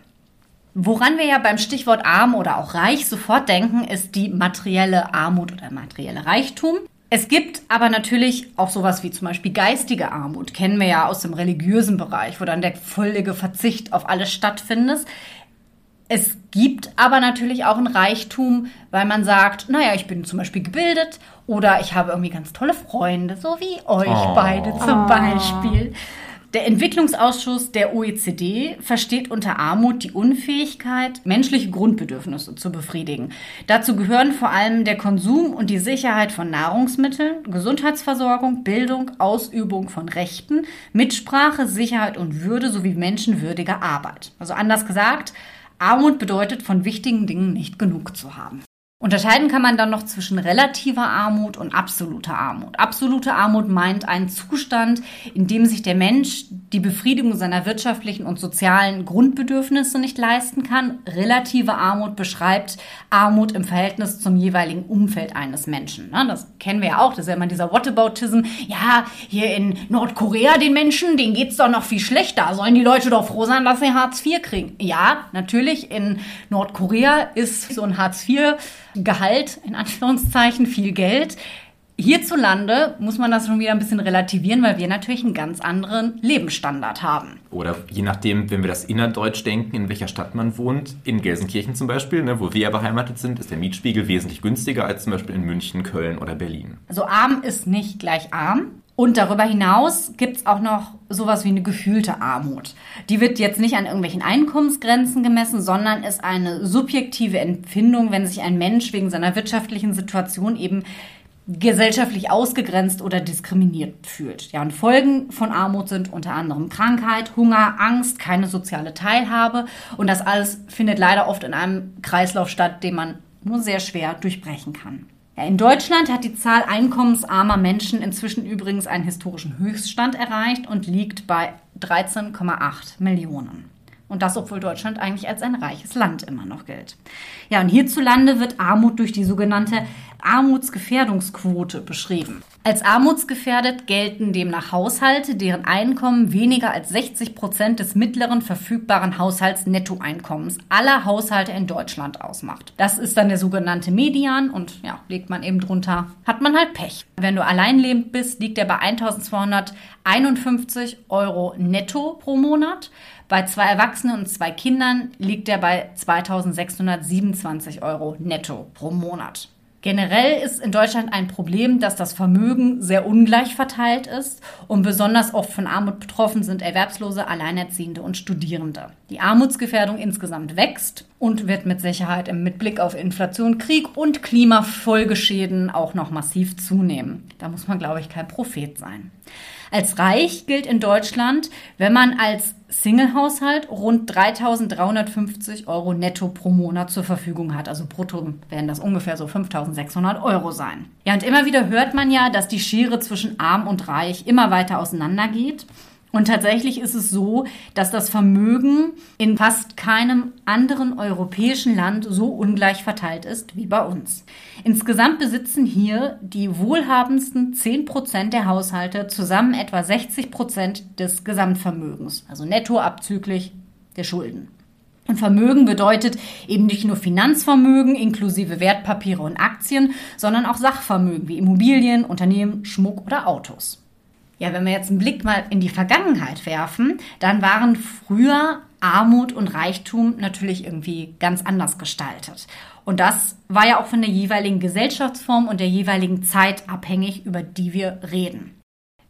Woran wir ja beim Stichwort arm oder auch reich sofort denken, ist die materielle Armut oder materielle Reichtum. Es gibt aber natürlich auch sowas wie zum Beispiel geistige Armut, kennen wir ja aus dem religiösen Bereich, wo dann der völlige Verzicht auf alles stattfindet. Es gibt aber natürlich auch ein Reichtum, weil man sagt, naja, ich bin zum Beispiel gebildet oder ich habe irgendwie ganz tolle Freunde, so wie euch oh. beide zum Beispiel. Der Entwicklungsausschuss der OECD versteht unter Armut die Unfähigkeit, menschliche Grundbedürfnisse zu befriedigen. Dazu gehören vor allem der Konsum und die Sicherheit von Nahrungsmitteln, Gesundheitsversorgung, Bildung, Ausübung von Rechten, Mitsprache, Sicherheit und Würde sowie menschenwürdige Arbeit. Also anders gesagt, Armut bedeutet, von wichtigen Dingen nicht genug zu haben. Unterscheiden kann man dann noch zwischen relativer Armut und absoluter Armut. Absolute Armut meint einen Zustand, in dem sich der Mensch die Befriedigung seiner wirtschaftlichen und sozialen Grundbedürfnisse nicht leisten kann. Relative Armut beschreibt Armut im Verhältnis zum jeweiligen Umfeld eines Menschen. Das kennen wir ja auch, das ist ja immer dieser Whataboutism. Ja, hier in Nordkorea den Menschen, denen geht's doch noch viel schlechter. Sollen die Leute doch froh sein, dass sie Hartz IV kriegen? Ja, natürlich, in Nordkorea ist so ein Hartz IV Gehalt, in Anführungszeichen, viel Geld. Hierzulande muss man das schon wieder ein bisschen relativieren, weil wir natürlich einen ganz anderen Lebensstandard haben. Oder je nachdem, wenn wir das innerdeutsch denken, in welcher Stadt man wohnt, in Gelsenkirchen zum Beispiel, ne, wo wir ja beheimatet sind, ist der Mietspiegel wesentlich günstiger als zum Beispiel in München, Köln oder Berlin. Also arm ist nicht gleich arm. Und darüber hinaus gibt es auch noch sowas wie eine gefühlte Armut. Die wird jetzt nicht an irgendwelchen Einkommensgrenzen gemessen, sondern ist eine subjektive Empfindung, wenn sich ein Mensch wegen seiner wirtschaftlichen Situation eben gesellschaftlich ausgegrenzt oder diskriminiert fühlt. Ja, und Folgen von Armut sind unter anderem Krankheit, Hunger, Angst, keine soziale Teilhabe und das alles findet leider oft in einem Kreislauf statt, den man nur sehr schwer durchbrechen kann. Ja, in Deutschland hat die Zahl einkommensarmer Menschen inzwischen übrigens einen historischen Höchststand erreicht und liegt bei 13,8 Millionen. Und das, obwohl Deutschland eigentlich als ein reiches Land immer noch gilt. Ja, und hierzulande wird Armut durch die sogenannte Armutsgefährdungsquote beschrieben. Als armutsgefährdet gelten demnach Haushalte, deren Einkommen weniger als 60 Prozent des mittleren verfügbaren Haushaltsnettoeinkommens aller Haushalte in Deutschland ausmacht. Das ist dann der sogenannte Median und ja, legt man eben drunter, hat man halt Pech. Wenn du alleinlebend bist, liegt er bei 1251 Euro netto pro Monat. Bei zwei Erwachsenen und zwei Kindern liegt er bei 2627 Euro netto pro Monat. Generell ist in Deutschland ein Problem, dass das Vermögen sehr ungleich verteilt ist und besonders oft von Armut betroffen sind Erwerbslose, Alleinerziehende und Studierende. Die Armutsgefährdung insgesamt wächst und wird mit Sicherheit mit Blick auf Inflation, Krieg und Klimafolgeschäden auch noch massiv zunehmen. Da muss man, glaube ich, kein Prophet sein. Als reich gilt in Deutschland, wenn man als Single-Haushalt rund 3.350 Euro netto pro Monat zur Verfügung hat. Also brutto werden das ungefähr so 5.600 Euro sein. Ja, und immer wieder hört man ja, dass die Schere zwischen arm und reich immer weiter auseinandergeht. Und tatsächlich ist es so, dass das Vermögen in fast keinem anderen europäischen Land so ungleich verteilt ist wie bei uns. Insgesamt besitzen hier die wohlhabendsten 10 Prozent der Haushalte zusammen etwa 60 Prozent des Gesamtvermögens, also netto abzüglich der Schulden. Und Vermögen bedeutet eben nicht nur Finanzvermögen inklusive Wertpapiere und Aktien, sondern auch Sachvermögen wie Immobilien, Unternehmen, Schmuck oder Autos. Ja, wenn wir jetzt einen Blick mal in die Vergangenheit werfen, dann waren früher Armut und Reichtum natürlich irgendwie ganz anders gestaltet. Und das war ja auch von der jeweiligen Gesellschaftsform und der jeweiligen Zeit abhängig, über die wir reden.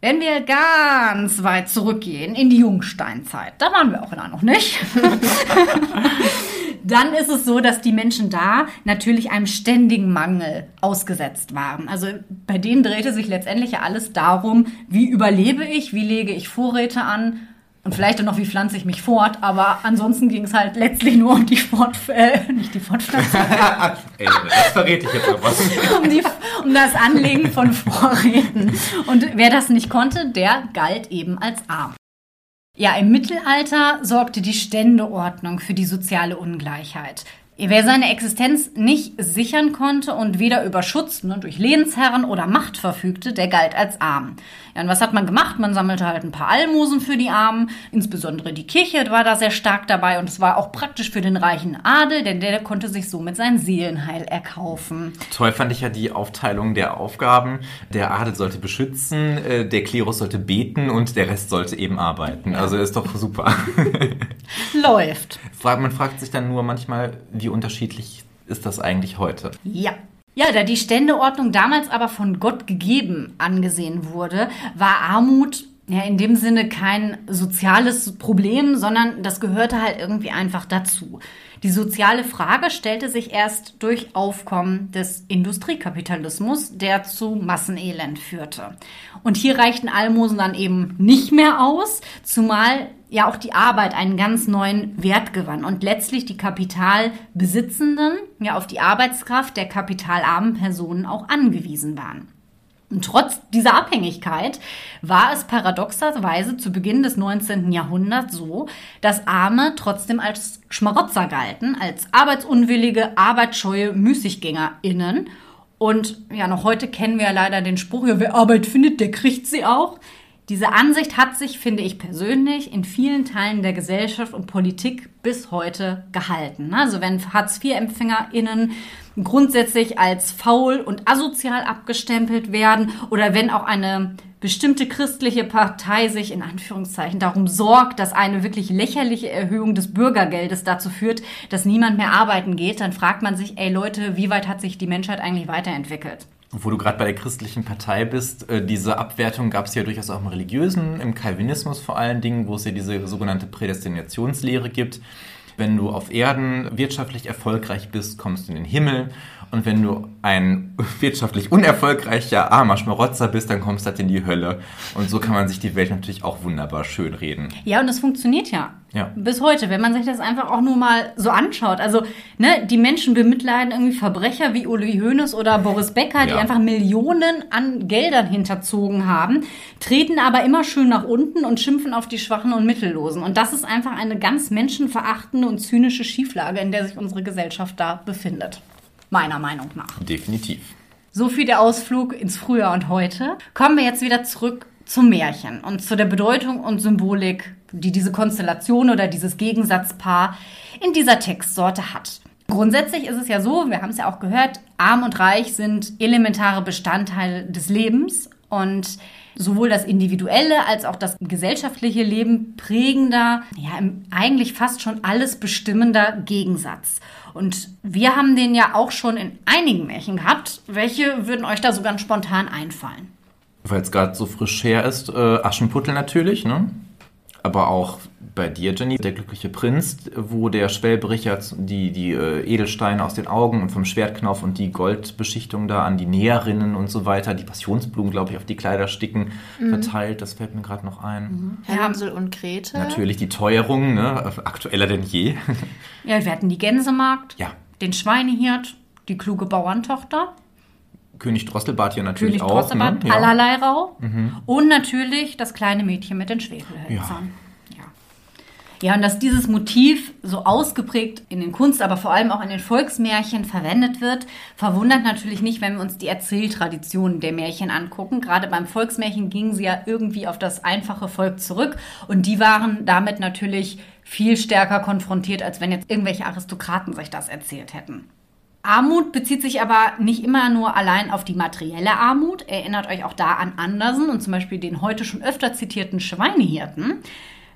Wenn wir ganz weit zurückgehen in die Jungsteinzeit, da waren wir auch da noch nicht, [laughs] [laughs] dann ist es so, dass die Menschen da natürlich einem ständigen Mangel ausgesetzt waren. Also bei denen drehte sich letztendlich ja alles darum, wie überlebe ich, wie lege ich Vorräte an und vielleicht auch noch, wie pflanze ich mich fort, aber ansonsten ging es halt letztlich nur um die Fort, äh, nicht die Fortpflanzung. [laughs] Ey, das verrät ich jetzt aber. [laughs] um, die, um das Anlegen von Vorräten. Und wer das nicht konnte, der galt eben als arm. Ja, im Mittelalter sorgte die Ständeordnung für die soziale Ungleichheit. Wer seine Existenz nicht sichern konnte und weder über Schutz ne, durch Lehnsherren oder Macht verfügte, der galt als arm. Ja, und was hat man gemacht? Man sammelte halt ein paar Almosen für die Armen. Insbesondere die Kirche war da sehr stark dabei und es war auch praktisch für den reichen Adel, denn der konnte sich somit sein Seelenheil erkaufen. Toll fand ich ja die Aufteilung der Aufgaben. Der Adel sollte beschützen, äh, der Klerus sollte beten und der Rest sollte eben arbeiten. Also ist doch super. [laughs] Läuft. Man fragt sich dann nur manchmal, wie unterschiedlich ist das eigentlich heute? Ja, ja, da die Ständeordnung damals aber von Gott gegeben angesehen wurde, war Armut ja in dem Sinne kein soziales Problem, sondern das gehörte halt irgendwie einfach dazu. Die soziale Frage stellte sich erst durch Aufkommen des Industriekapitalismus, der zu Massenelend führte. Und hier reichten Almosen dann eben nicht mehr aus, zumal ja auch die Arbeit einen ganz neuen Wert gewann und letztlich die Kapitalbesitzenden ja auf die Arbeitskraft der kapitalarmen Personen auch angewiesen waren. Und trotz dieser Abhängigkeit war es paradoxerweise zu Beginn des 19. Jahrhunderts so, dass Arme trotzdem als Schmarotzer galten, als arbeitsunwillige, arbeitsscheue MüßiggängerInnen. Und ja, noch heute kennen wir ja leider den Spruch, ja, wer Arbeit findet, der kriegt sie auch. Diese Ansicht hat sich, finde ich persönlich, in vielen Teilen der Gesellschaft und Politik bis heute gehalten. Also wenn Hartz-IV-EmpfängerInnen grundsätzlich als faul und asozial abgestempelt werden oder wenn auch eine bestimmte christliche Partei sich in Anführungszeichen darum sorgt, dass eine wirklich lächerliche Erhöhung des Bürgergeldes dazu führt, dass niemand mehr arbeiten geht, dann fragt man sich, ey Leute, wie weit hat sich die Menschheit eigentlich weiterentwickelt? Wo du gerade bei der christlichen Partei bist, äh, diese Abwertung gab es ja durchaus auch im Religiösen, im Calvinismus vor allen Dingen, wo es ja diese sogenannte Prädestinationslehre gibt. Wenn du auf Erden wirtschaftlich erfolgreich bist, kommst du in den Himmel. Und wenn du ein wirtschaftlich unerfolgreicher, armer Schmarotzer bist, dann kommst du halt in die Hölle. Und so kann man sich die Welt natürlich auch wunderbar schön reden. Ja, und das funktioniert ja. Ja. Bis heute, wenn man sich das einfach auch nur mal so anschaut. Also, ne, die Menschen bemitleiden irgendwie Verbrecher wie Uli Hoeneß oder Boris Becker, ja. die einfach Millionen an Geldern hinterzogen haben, treten aber immer schön nach unten und schimpfen auf die Schwachen und Mittellosen. Und das ist einfach eine ganz menschenverachtende und zynische Schieflage, in der sich unsere Gesellschaft da befindet. Meiner Meinung nach. Definitiv. So viel der Ausflug ins Frühjahr und heute. Kommen wir jetzt wieder zurück zum Märchen und zu der Bedeutung und Symbolik, die diese Konstellation oder dieses Gegensatzpaar in dieser Textsorte hat. Grundsätzlich ist es ja so, wir haben es ja auch gehört, arm und reich sind elementare Bestandteile des Lebens und sowohl das individuelle als auch das gesellschaftliche Leben prägender, ja, eigentlich fast schon alles bestimmender Gegensatz. Und wir haben den ja auch schon in einigen Märchen gehabt. Welche würden euch da so ganz spontan einfallen? Weil es gerade so frisch her ist, äh, Aschenputtel natürlich, ne? Aber auch bei dir, Jenny, der glückliche Prinz, wo der Schwelbrecher die, die äh, Edelsteine aus den Augen und vom Schwertknauf und die Goldbeschichtung da an die Näherinnen und so weiter, die Passionsblumen, glaube ich, auf die Kleider sticken, mhm. verteilt. Das fällt mir gerade noch ein. Mhm. Hänsel und Grete. Natürlich die Teuerung, ne? aktueller denn je. ja, wir hatten die Gänsemarkt, ja. den Schweinehirt, die kluge Bauerntochter. König Drosselbart hier natürlich König auch. Drosselbart, ne? allerlei Rau. Mhm. Und natürlich das kleine Mädchen mit den Schwefelhölzern. Ja. Ja, und dass dieses Motiv so ausgeprägt in den Kunst, aber vor allem auch in den Volksmärchen verwendet wird, verwundert natürlich nicht, wenn wir uns die Erzähltraditionen der Märchen angucken. Gerade beim Volksmärchen gingen sie ja irgendwie auf das einfache Volk zurück und die waren damit natürlich viel stärker konfrontiert, als wenn jetzt irgendwelche Aristokraten sich das erzählt hätten. Armut bezieht sich aber nicht immer nur allein auf die materielle Armut. Erinnert euch auch da an Andersen und zum Beispiel den heute schon öfter zitierten Schweinehirten.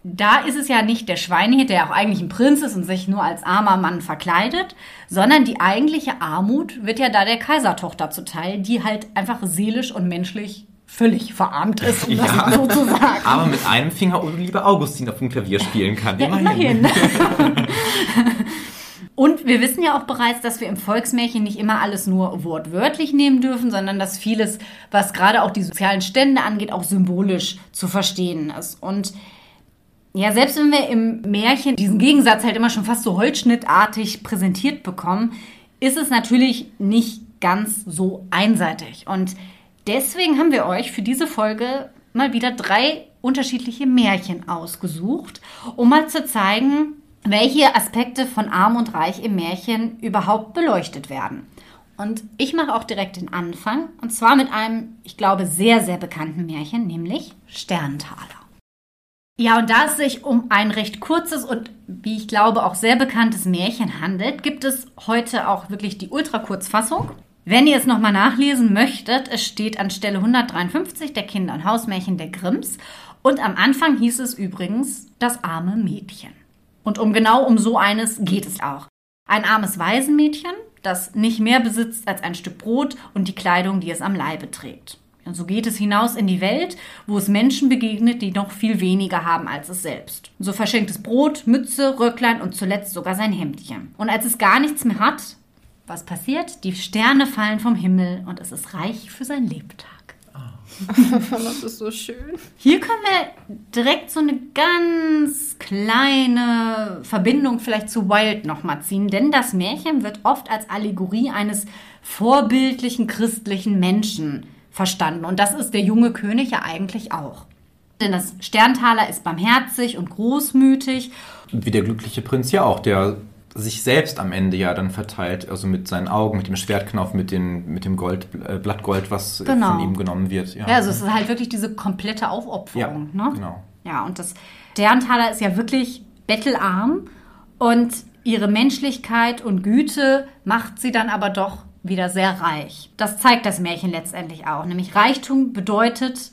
Da ist es ja nicht der Schweinehirt, der auch eigentlich ein Prinz ist und sich nur als armer Mann verkleidet, sondern die eigentliche Armut wird ja da der Kaisertochter zuteil, die halt einfach seelisch und menschlich völlig verarmt ist, um [laughs] ja, das so zu sagen. Aber mit einem Finger Oliver Augustin auf dem Klavier spielen kann. Ja, immerhin. immerhin. [laughs] Und wir wissen ja auch bereits, dass wir im Volksmärchen nicht immer alles nur wortwörtlich nehmen dürfen, sondern dass vieles, was gerade auch die sozialen Stände angeht, auch symbolisch zu verstehen ist. Und ja, selbst wenn wir im Märchen diesen Gegensatz halt immer schon fast so holzschnittartig präsentiert bekommen, ist es natürlich nicht ganz so einseitig. Und deswegen haben wir euch für diese Folge mal wieder drei unterschiedliche Märchen ausgesucht, um mal zu zeigen, welche Aspekte von Arm und Reich im Märchen überhaupt beleuchtet werden. Und ich mache auch direkt den Anfang, und zwar mit einem, ich glaube, sehr, sehr bekannten Märchen, nämlich Sterntaler. Ja, und da es sich um ein recht kurzes und, wie ich glaube, auch sehr bekanntes Märchen handelt, gibt es heute auch wirklich die Ultrakurzfassung. Wenn ihr es nochmal nachlesen möchtet, es steht an Stelle 153 der Kinder- und Hausmärchen der Grimms. Und am Anfang hieß es übrigens das arme Mädchen. Und um genau um so eines geht es auch. Ein armes Waisenmädchen, das nicht mehr besitzt als ein Stück Brot und die Kleidung, die es am Leibe trägt. Und so geht es hinaus in die Welt, wo es Menschen begegnet, die noch viel weniger haben als es selbst. Und so verschenkt es Brot, Mütze, Röcklein und zuletzt sogar sein Hemdchen. Und als es gar nichts mehr hat, was passiert? Die Sterne fallen vom Himmel und es ist reich für sein Lebtag. [laughs] das ist so schön. Hier können wir direkt so eine ganz kleine Verbindung vielleicht zu Wild nochmal ziehen, denn das Märchen wird oft als Allegorie eines vorbildlichen christlichen Menschen verstanden. Und das ist der junge König ja eigentlich auch. Denn das Sterntaler ist barmherzig und großmütig. Und wie der glückliche Prinz ja auch, der sich selbst am Ende ja dann verteilt, also mit seinen Augen, mit dem Schwertknauf, mit, den, mit dem Gold, äh, Blattgold, was genau. von ihm genommen wird. Ja. ja, also es ist halt wirklich diese komplette Aufopferung. Ja, ne? genau. Ja, und das Sterntaler ist ja wirklich bettelarm und ihre Menschlichkeit und Güte macht sie dann aber doch wieder sehr reich. Das zeigt das Märchen letztendlich auch. Nämlich Reichtum bedeutet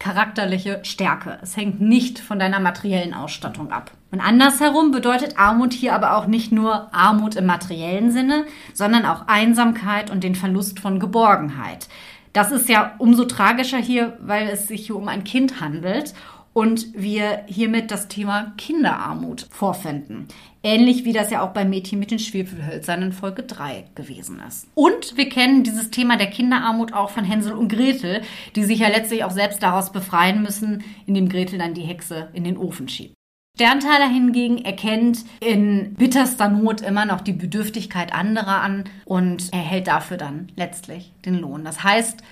charakterliche Stärke. Es hängt nicht von deiner materiellen Ausstattung ab. Und andersherum bedeutet Armut hier aber auch nicht nur Armut im materiellen Sinne, sondern auch Einsamkeit und den Verlust von Geborgenheit. Das ist ja umso tragischer hier, weil es sich hier um ein Kind handelt und wir hiermit das Thema Kinderarmut vorfinden. Ähnlich wie das ja auch beim Mädchen mit den Schwefelhölzern in Folge 3 gewesen ist. Und wir kennen dieses Thema der Kinderarmut auch von Hänsel und Gretel, die sich ja letztlich auch selbst daraus befreien müssen, indem Gretel dann die Hexe in den Ofen schiebt. Sterntaler hingegen erkennt in bitterster Not immer noch die Bedürftigkeit anderer an und erhält dafür dann letztlich den Lohn. Das heißt,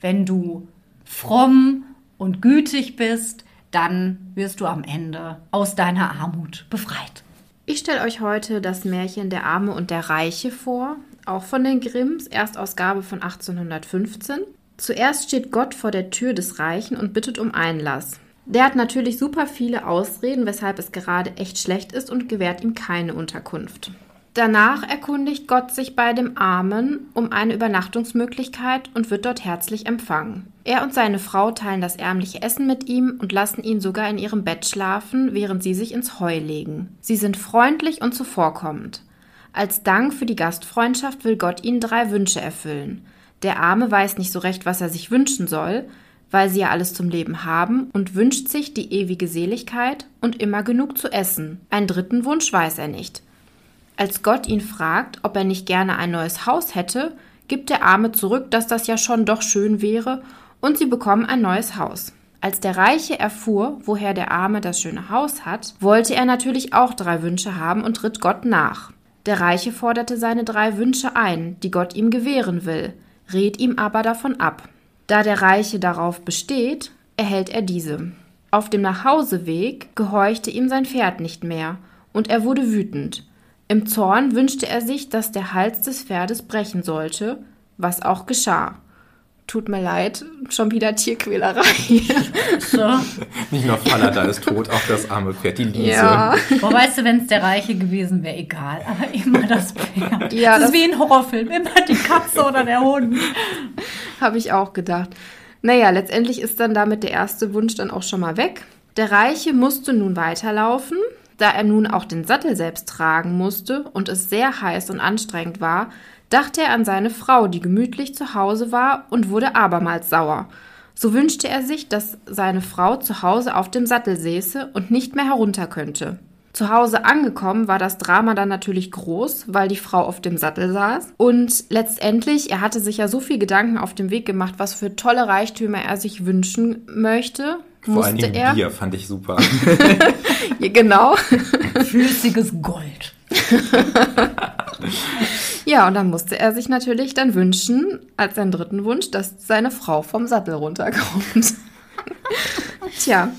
wenn du fromm und gütig bist, dann wirst du am Ende aus deiner Armut befreit. Ich stelle euch heute das Märchen Der Arme und der Reiche vor, auch von den Grimms, Erstausgabe von 1815. Zuerst steht Gott vor der Tür des Reichen und bittet um Einlass. Der hat natürlich super viele Ausreden, weshalb es gerade echt schlecht ist und gewährt ihm keine Unterkunft. Danach erkundigt Gott sich bei dem Armen um eine Übernachtungsmöglichkeit und wird dort herzlich empfangen. Er und seine Frau teilen das ärmliche Essen mit ihm und lassen ihn sogar in ihrem Bett schlafen, während sie sich ins Heu legen. Sie sind freundlich und zuvorkommend. Als Dank für die Gastfreundschaft will Gott ihnen drei Wünsche erfüllen. Der Arme weiß nicht so recht, was er sich wünschen soll, weil sie ja alles zum Leben haben und wünscht sich die ewige Seligkeit und immer genug zu essen. Einen dritten Wunsch weiß er nicht. Als Gott ihn fragt, ob er nicht gerne ein neues Haus hätte, gibt der Arme zurück, dass das ja schon doch schön wäre, und sie bekommen ein neues Haus. Als der Reiche erfuhr, woher der Arme das schöne Haus hat, wollte er natürlich auch drei Wünsche haben und ritt Gott nach. Der Reiche forderte seine drei Wünsche ein, die Gott ihm gewähren will, rät ihm aber davon ab. Da der Reiche darauf besteht, erhält er diese. Auf dem Nachhauseweg gehorchte ihm sein Pferd nicht mehr, und er wurde wütend. Im Zorn wünschte er sich, dass der Hals des Pferdes brechen sollte, was auch geschah. Tut mir leid, schon wieder Tierquälerei. So. [laughs] Nicht nur Falada ist tot, auch das arme Pferd, die Liese. Ja, Wo weißt du, wenn es der Reiche gewesen wäre, egal. Aber immer das Pferd. [laughs] Ja, das das- ist wie ein Horrorfilm. Immer die Katze oder der Hund. [laughs] habe ich auch gedacht. Naja, letztendlich ist dann damit der erste Wunsch dann auch schon mal weg. Der Reiche musste nun weiterlaufen. Da er nun auch den Sattel selbst tragen musste und es sehr heiß und anstrengend war, dachte er an seine Frau, die gemütlich zu Hause war und wurde abermals sauer. So wünschte er sich, dass seine Frau zu Hause auf dem Sattel säße und nicht mehr herunter könnte. Zu Hause angekommen war das Drama dann natürlich groß, weil die Frau auf dem Sattel saß. Und letztendlich, er hatte sich ja so viel Gedanken auf dem Weg gemacht, was für tolle Reichtümer er sich wünschen möchte. Vor allen musste Dingen er. Bier fand ich super. [laughs] Ja, genau. Flüssiges Gold. [laughs] Ja, und dann musste er sich natürlich dann wünschen, als seinen dritten Wunsch, dass seine Frau vom Sattel runterkommt. [laughs] Tja.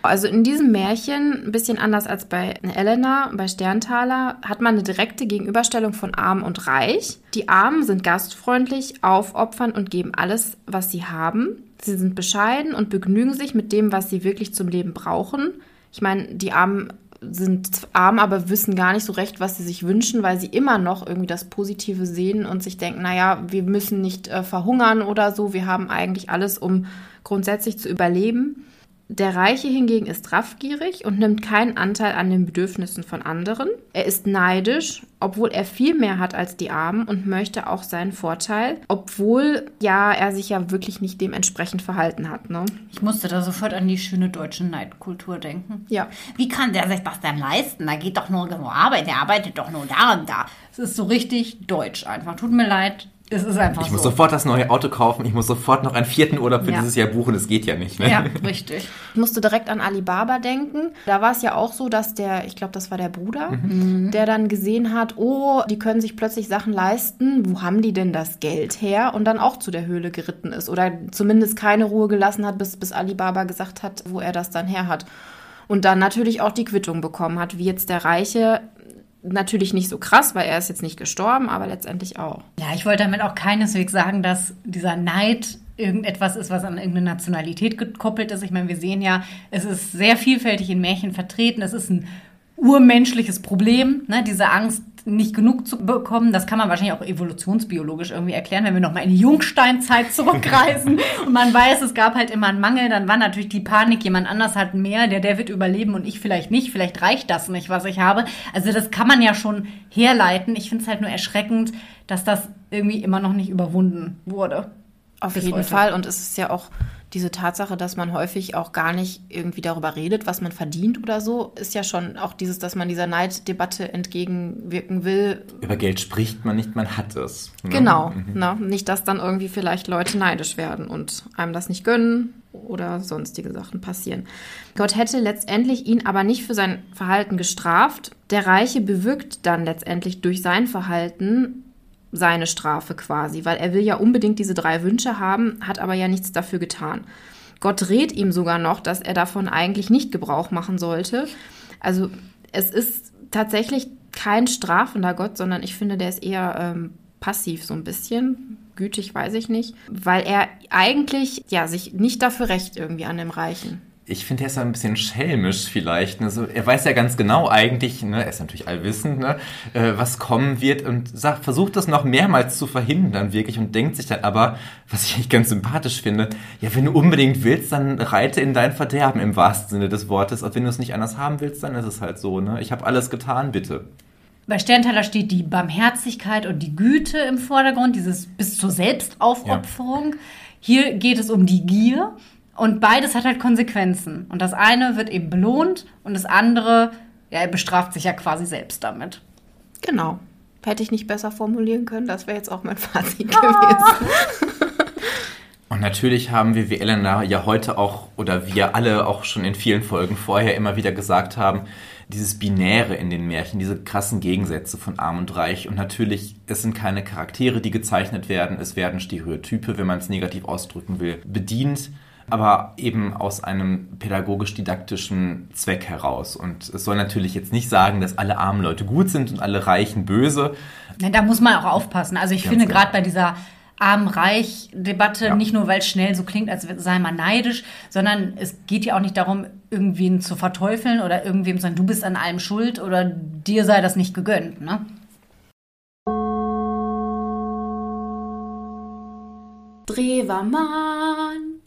Also in diesem Märchen, ein bisschen anders als bei Elena, bei Sterntaler, hat man eine direkte Gegenüberstellung von Arm und Reich. Die Armen sind gastfreundlich, aufopfernd und geben alles, was sie haben. Sie sind bescheiden und begnügen sich mit dem, was sie wirklich zum Leben brauchen. Ich meine, die Armen sind arm, aber wissen gar nicht so recht, was sie sich wünschen, weil sie immer noch irgendwie das Positive sehen und sich denken, naja, wir müssen nicht äh, verhungern oder so, wir haben eigentlich alles, um grundsätzlich zu überleben. Der Reiche hingegen ist raffgierig und nimmt keinen Anteil an den Bedürfnissen von anderen. Er ist neidisch, obwohl er viel mehr hat als die Armen und möchte auch seinen Vorteil, obwohl ja er sich ja wirklich nicht dementsprechend verhalten hat. Ne? Ich musste da sofort an die schöne deutsche Neidkultur denken. Ja. Wie kann der sich das denn leisten? Da geht doch nur so Arbeit, der arbeitet doch nur da und da. Es ist so richtig deutsch einfach. Tut mir leid, es ist einfach Ich muss so. sofort das neue Auto kaufen, ich muss sofort noch einen vierten Urlaub für Ja. dieses Jahr buchen, das geht ja nicht. Ne? Ja, [laughs] richtig. Ich musste direkt an Alibaba denken. Da war es ja auch so, dass der, ich glaube, das war der Bruder, der dann gesehen hat, oh, die können sich plötzlich Sachen leisten. Wo haben die denn das Geld her? Und dann auch zu der Höhle geritten ist oder zumindest keine Ruhe gelassen hat, bis, bis Alibaba gesagt hat, wo er das dann her hat. Und dann natürlich auch die Quittung bekommen hat, wie jetzt der Reiche. Natürlich nicht so krass, weil er ist jetzt nicht gestorben, aber letztendlich auch. Ja, ich wollte damit auch keineswegs sagen, dass dieser Neid irgendetwas ist, was an irgendeine Nationalität gekoppelt ist. Ich meine, wir sehen ja, es ist sehr vielfältig in Märchen vertreten. Es ist ein urmenschliches Problem, ne? diese Angst, nicht genug zu bekommen. Das kann man wahrscheinlich auch evolutionsbiologisch irgendwie erklären, wenn wir nochmal in die Jungsteinzeit [laughs] zurückreisen und man weiß, es gab halt immer einen Mangel, dann war natürlich die Panik, jemand anders hat mehr, der, der wird überleben und ich vielleicht nicht, vielleicht reicht das nicht, was ich habe. Also das kann man ja schon herleiten. Ich finde es halt nur erschreckend, dass das irgendwie immer noch nicht überwunden wurde. Auf jeden heute. Fall. Und es ist ja auch diese Tatsache, dass man häufig auch gar nicht irgendwie darüber redet, was man verdient oder so, ist ja schon auch dieses, dass man dieser Neiddebatte entgegenwirken will. Über Geld spricht man nicht, man hat es. ne? Genau. Ne? Nicht, dass dann irgendwie vielleicht Leute neidisch werden und einem das nicht gönnen oder sonstige Sachen passieren. Gott hätte letztendlich ihn aber nicht für sein Verhalten gestraft. Der Reiche bewirkt dann letztendlich durch sein Verhalten seine Strafe quasi, weil er will ja unbedingt diese drei Wünsche haben, hat aber ja nichts dafür getan. Gott rät ihm sogar noch, dass er davon eigentlich nicht Gebrauch machen sollte. Also es ist tatsächlich kein strafender Gott, sondern ich finde, der ist eher ähm, passiv so ein bisschen. Gütig weiß ich nicht, weil er eigentlich ja sich nicht dafür recht irgendwie an dem Reichen ich finde, er ist ein bisschen schelmisch vielleicht. Ne? So, er weiß ja ganz genau eigentlich, ne? er ist natürlich allwissend, ne? Äh, was kommen wird und sagt, versucht das noch mehrmals zu verhindern wirklich und denkt sich dann aber, was ich eigentlich ganz sympathisch finde, ja, wenn du unbedingt willst, dann reite in dein Verderben im wahrsten Sinne des Wortes. Und wenn du es nicht anders haben willst, dann ist es halt so. Ne? Ich habe alles getan, bitte. Bei Sterntaler steht die Barmherzigkeit und die Güte im Vordergrund, dieses bis zur Selbstaufopferung. Ja. Hier geht es um die Gier und beides hat halt Konsequenzen. Und das eine wird eben belohnt und das andere, ja, er bestraft sich ja quasi selbst damit. Genau. Hätte ich nicht besser formulieren können, das wäre jetzt auch mein [laughs] Fazit ah. gewesen. Und natürlich haben wir, wie Elena ja heute auch, oder wir alle auch schon in vielen Folgen vorher immer wieder gesagt haben, dieses Binäre in den Märchen, diese krassen Gegensätze von Arm und Reich. Und natürlich, es sind keine Charaktere, die gezeichnet werden, es werden Stereotype, wenn man es negativ ausdrücken will, bedient aber eben aus einem pädagogisch-didaktischen Zweck heraus. Und es soll natürlich jetzt nicht sagen, dass alle armen Leute gut sind und alle Reichen böse. Da muss man auch aufpassen. Also ich Ganz finde gerade bei dieser Arm-Reich-Debatte, ja. nicht nur, weil es schnell so klingt, als sei man neidisch, sondern es geht ja auch nicht darum, irgendwen zu verteufeln oder irgendwem zu sagen, du bist an allem schuld oder dir sei das nicht gegönnt. Ne? Drewermann.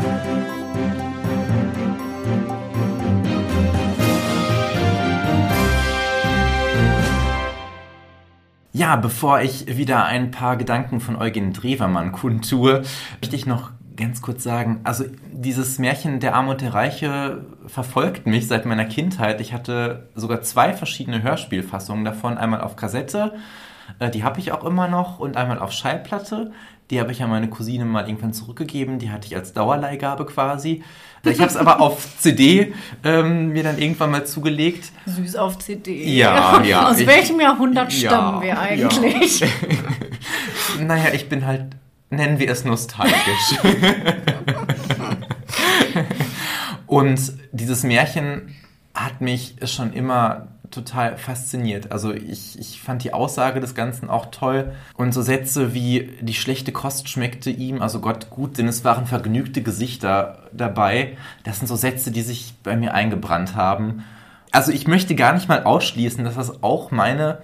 Ja, bevor ich wieder ein paar Gedanken von Eugen Drewermann kundtue, möchte ich noch ganz kurz sagen, also dieses Märchen Der Arme und der Reiche verfolgt mich seit meiner Kindheit. Ich hatte sogar zwei verschiedene Hörspielfassungen davon, einmal auf Kassette, äh, die habe ich auch immer noch, und einmal auf Schallplatte. Die habe ich an meine Cousine mal irgendwann zurückgegeben. Die hatte ich als Dauerleihgabe quasi. Ich habe es aber auf [laughs] CD ähm, mir dann irgendwann mal zugelegt. Süß auf CD. Ja, [laughs] ja. Aus ich, welchem Jahrhundert ja, stammen wir eigentlich? Ja. [laughs] naja, ich bin halt, nennen wir es nostalgisch. Und dieses Märchen hat mich schon immer total fasziniert. Also ich, ich fand die Aussage des Ganzen auch toll. Und so Sätze wie die schlechte Kost schmeckte ihm, also Gott gut, denn es waren vergnügte Gesichter dabei. Das sind so Sätze, die sich bei mir eingebrannt haben. Also ich möchte gar nicht mal ausschließen, dass das auch meine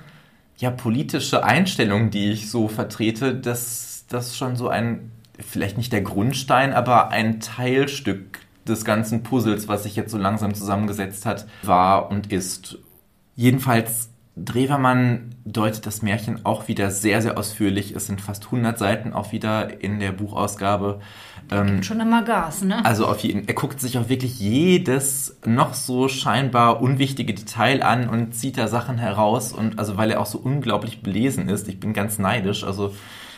ja, politische Einstellung, die ich so vertrete, dass das schon so ein, vielleicht nicht der Grundstein, aber ein Teilstück des ganzen Puzzles, was sich jetzt so langsam zusammengesetzt hat, war und ist. Jedenfalls, Drewermann deutet das Märchen auch wieder sehr, sehr ausführlich. Es sind fast 100 Seiten auch wieder in der Buchausgabe. Ähm, schon immer Gas, ne? Also auf jeden, er guckt sich auch wirklich jedes noch so scheinbar unwichtige Detail an und zieht da Sachen heraus und also weil er auch so unglaublich belesen ist. Ich bin ganz neidisch. Also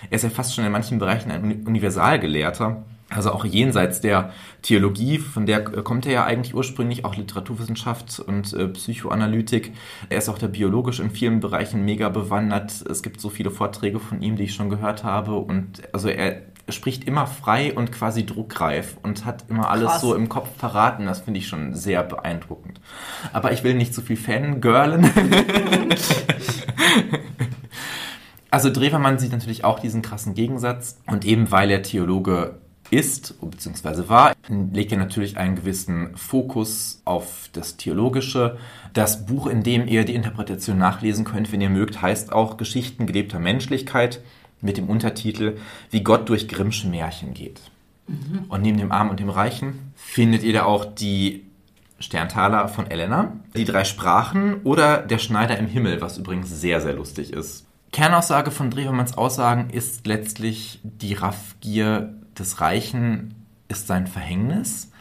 er ist ja fast schon in manchen Bereichen ein Universalgelehrter. Also auch jenseits der Theologie, von der kommt er ja eigentlich ursprünglich, auch Literaturwissenschaft und äh, Psychoanalytik. Er ist auch der biologisch in vielen Bereichen mega bewandert. Es gibt so viele Vorträge von ihm, die ich schon gehört habe. Und also er spricht immer frei und quasi druckreif und hat immer alles Krass. so im Kopf verraten. Das finde ich schon sehr beeindruckend. Aber ich will nicht zu viel fangirlen. [laughs] also Drewermann sieht natürlich auch diesen krassen Gegensatz. Und eben weil er Theologe ist bzw. war, legt er natürlich einen gewissen Fokus auf das Theologische. Das Buch, in dem ihr die Interpretation nachlesen könnt, wenn ihr mögt, heißt auch Geschichten gelebter Menschlichkeit mit dem Untertitel Wie Gott durch Grimmsche Märchen geht. Mhm. Und neben dem Armen und dem Reichen findet ihr da auch die Sterntaler von Elena, die drei Sprachen oder der Schneider im Himmel, was übrigens sehr, sehr lustig ist. Kernaussage von Drewermanns Aussagen ist letztlich die Raffgier des Reichen ist sein Verhängnis.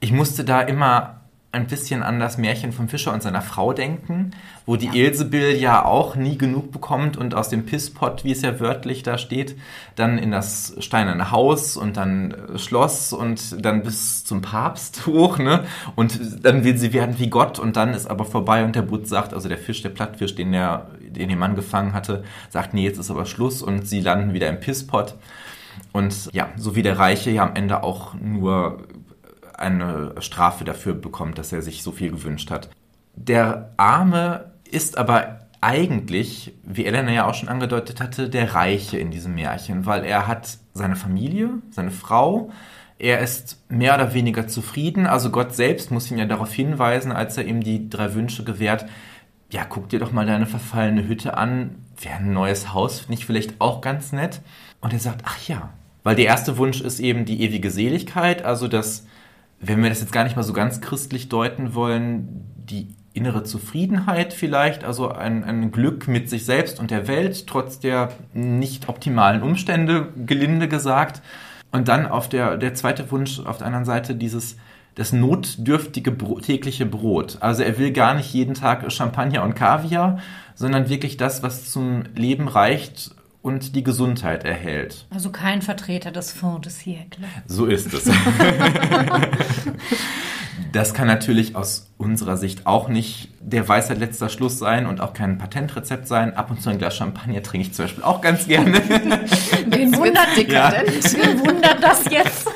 Ich musste da immer ein bisschen an das Märchen vom Fischer und seiner Frau denken, wo die ja. Ilsebill ja auch nie genug bekommt und aus dem Pisspot, wie es ja wörtlich da steht, dann in das steinerne Haus und dann Schloss und dann bis zum Papst [laughs] hoch, ne? Und dann will sie werden wie Gott und dann ist aber vorbei und der Butt sagt, also der Fisch, der Plattfisch, den der, den der Mann gefangen hatte, sagt, nee, jetzt ist aber Schluss und sie landen wieder im Pisspot. Und ja, so wie der Reiche ja am Ende auch nur eine Strafe dafür bekommt, dass er sich so viel gewünscht hat. Der Arme ist aber eigentlich, wie Elena ja auch schon angedeutet hatte, der Reiche in diesem Märchen, weil er hat seine Familie, seine Frau, er ist mehr oder weniger zufrieden, also Gott selbst muss ihn ja darauf hinweisen, als er ihm die drei Wünsche gewährt, ja, guck dir doch mal deine verfallene Hütte an, wäre ein neues Haus nicht vielleicht auch ganz nett? Und er sagt, ach ja, weil der erste Wunsch ist eben die ewige Seligkeit, also dass, wenn wir das jetzt gar nicht mal so ganz christlich deuten wollen, die innere Zufriedenheit vielleicht, also ein, ein Glück mit sich selbst und der Welt, trotz der nicht optimalen Umstände, gelinde gesagt. Und dann auf der, der zweite Wunsch auf der anderen Seite dieses, das notdürftige Brot, tägliche Brot. Also er will gar nicht jeden Tag Champagner und Kaviar, sondern wirklich das, was zum Leben reicht und die Gesundheit erhält. Also kein Vertreter des Fond des Siècle. So ist es. [laughs] das kann natürlich aus unserer Sicht auch nicht der Weisheit letzter Schluss sein und auch kein Patentrezept sein. Ab und zu ein Glas Champagner trinke ich zum Beispiel auch ganz gerne. [laughs] Wen wundert? Ja. Wen wundert das jetzt?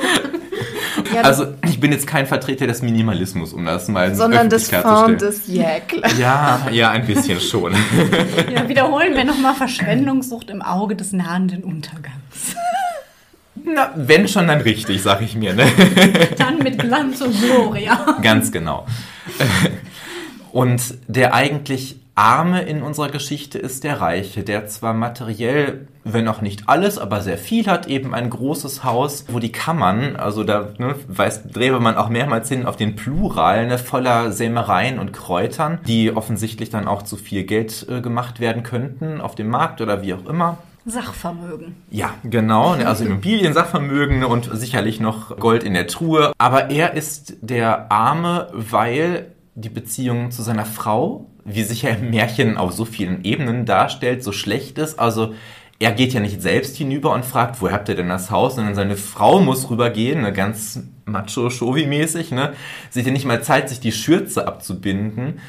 Ja, also ich bin jetzt kein Vertreter des Minimalismus, um das mal Sondern des Fond des Jäckl. [laughs] Ja, ja, ein bisschen schon. [laughs] Ja, wiederholen wir nochmal Verschwendungssucht im Auge des nahenden Untergangs. [laughs] Na, wenn schon, dann richtig, sag ich mir. Ne? Dann mit Glanz und Gloria. Ganz genau. Und der eigentlich Arme in unserer Geschichte ist der Reiche, der zwar materiell, wenn auch nicht alles, aber sehr viel hat, eben ein großes Haus, wo die Kammern, also da ne, weiß, drehe man auch mehrmals hin auf den Plural, ne, voller Sämereien und Kräutern, die offensichtlich dann auch zu viel Geld äh, gemacht werden könnten auf dem Markt oder wie auch immer. Sachvermögen. Ja, genau. Ne, also [laughs] Immobilien, Sachvermögen und sicherlich noch Gold in der Truhe. Aber er ist der Arme, weil die Beziehung zu seiner Frau wie sich ja im Märchen auf so vielen Ebenen darstellt, so schlecht ist. Also er geht ja nicht selbst hinüber und fragt, wo habt ihr denn das Haus, sondern seine Frau muss rübergehen, ne, ganz macho-shovi-mäßig, ne, sich ja nicht mal Zeit, sich die Schürze abzubinden.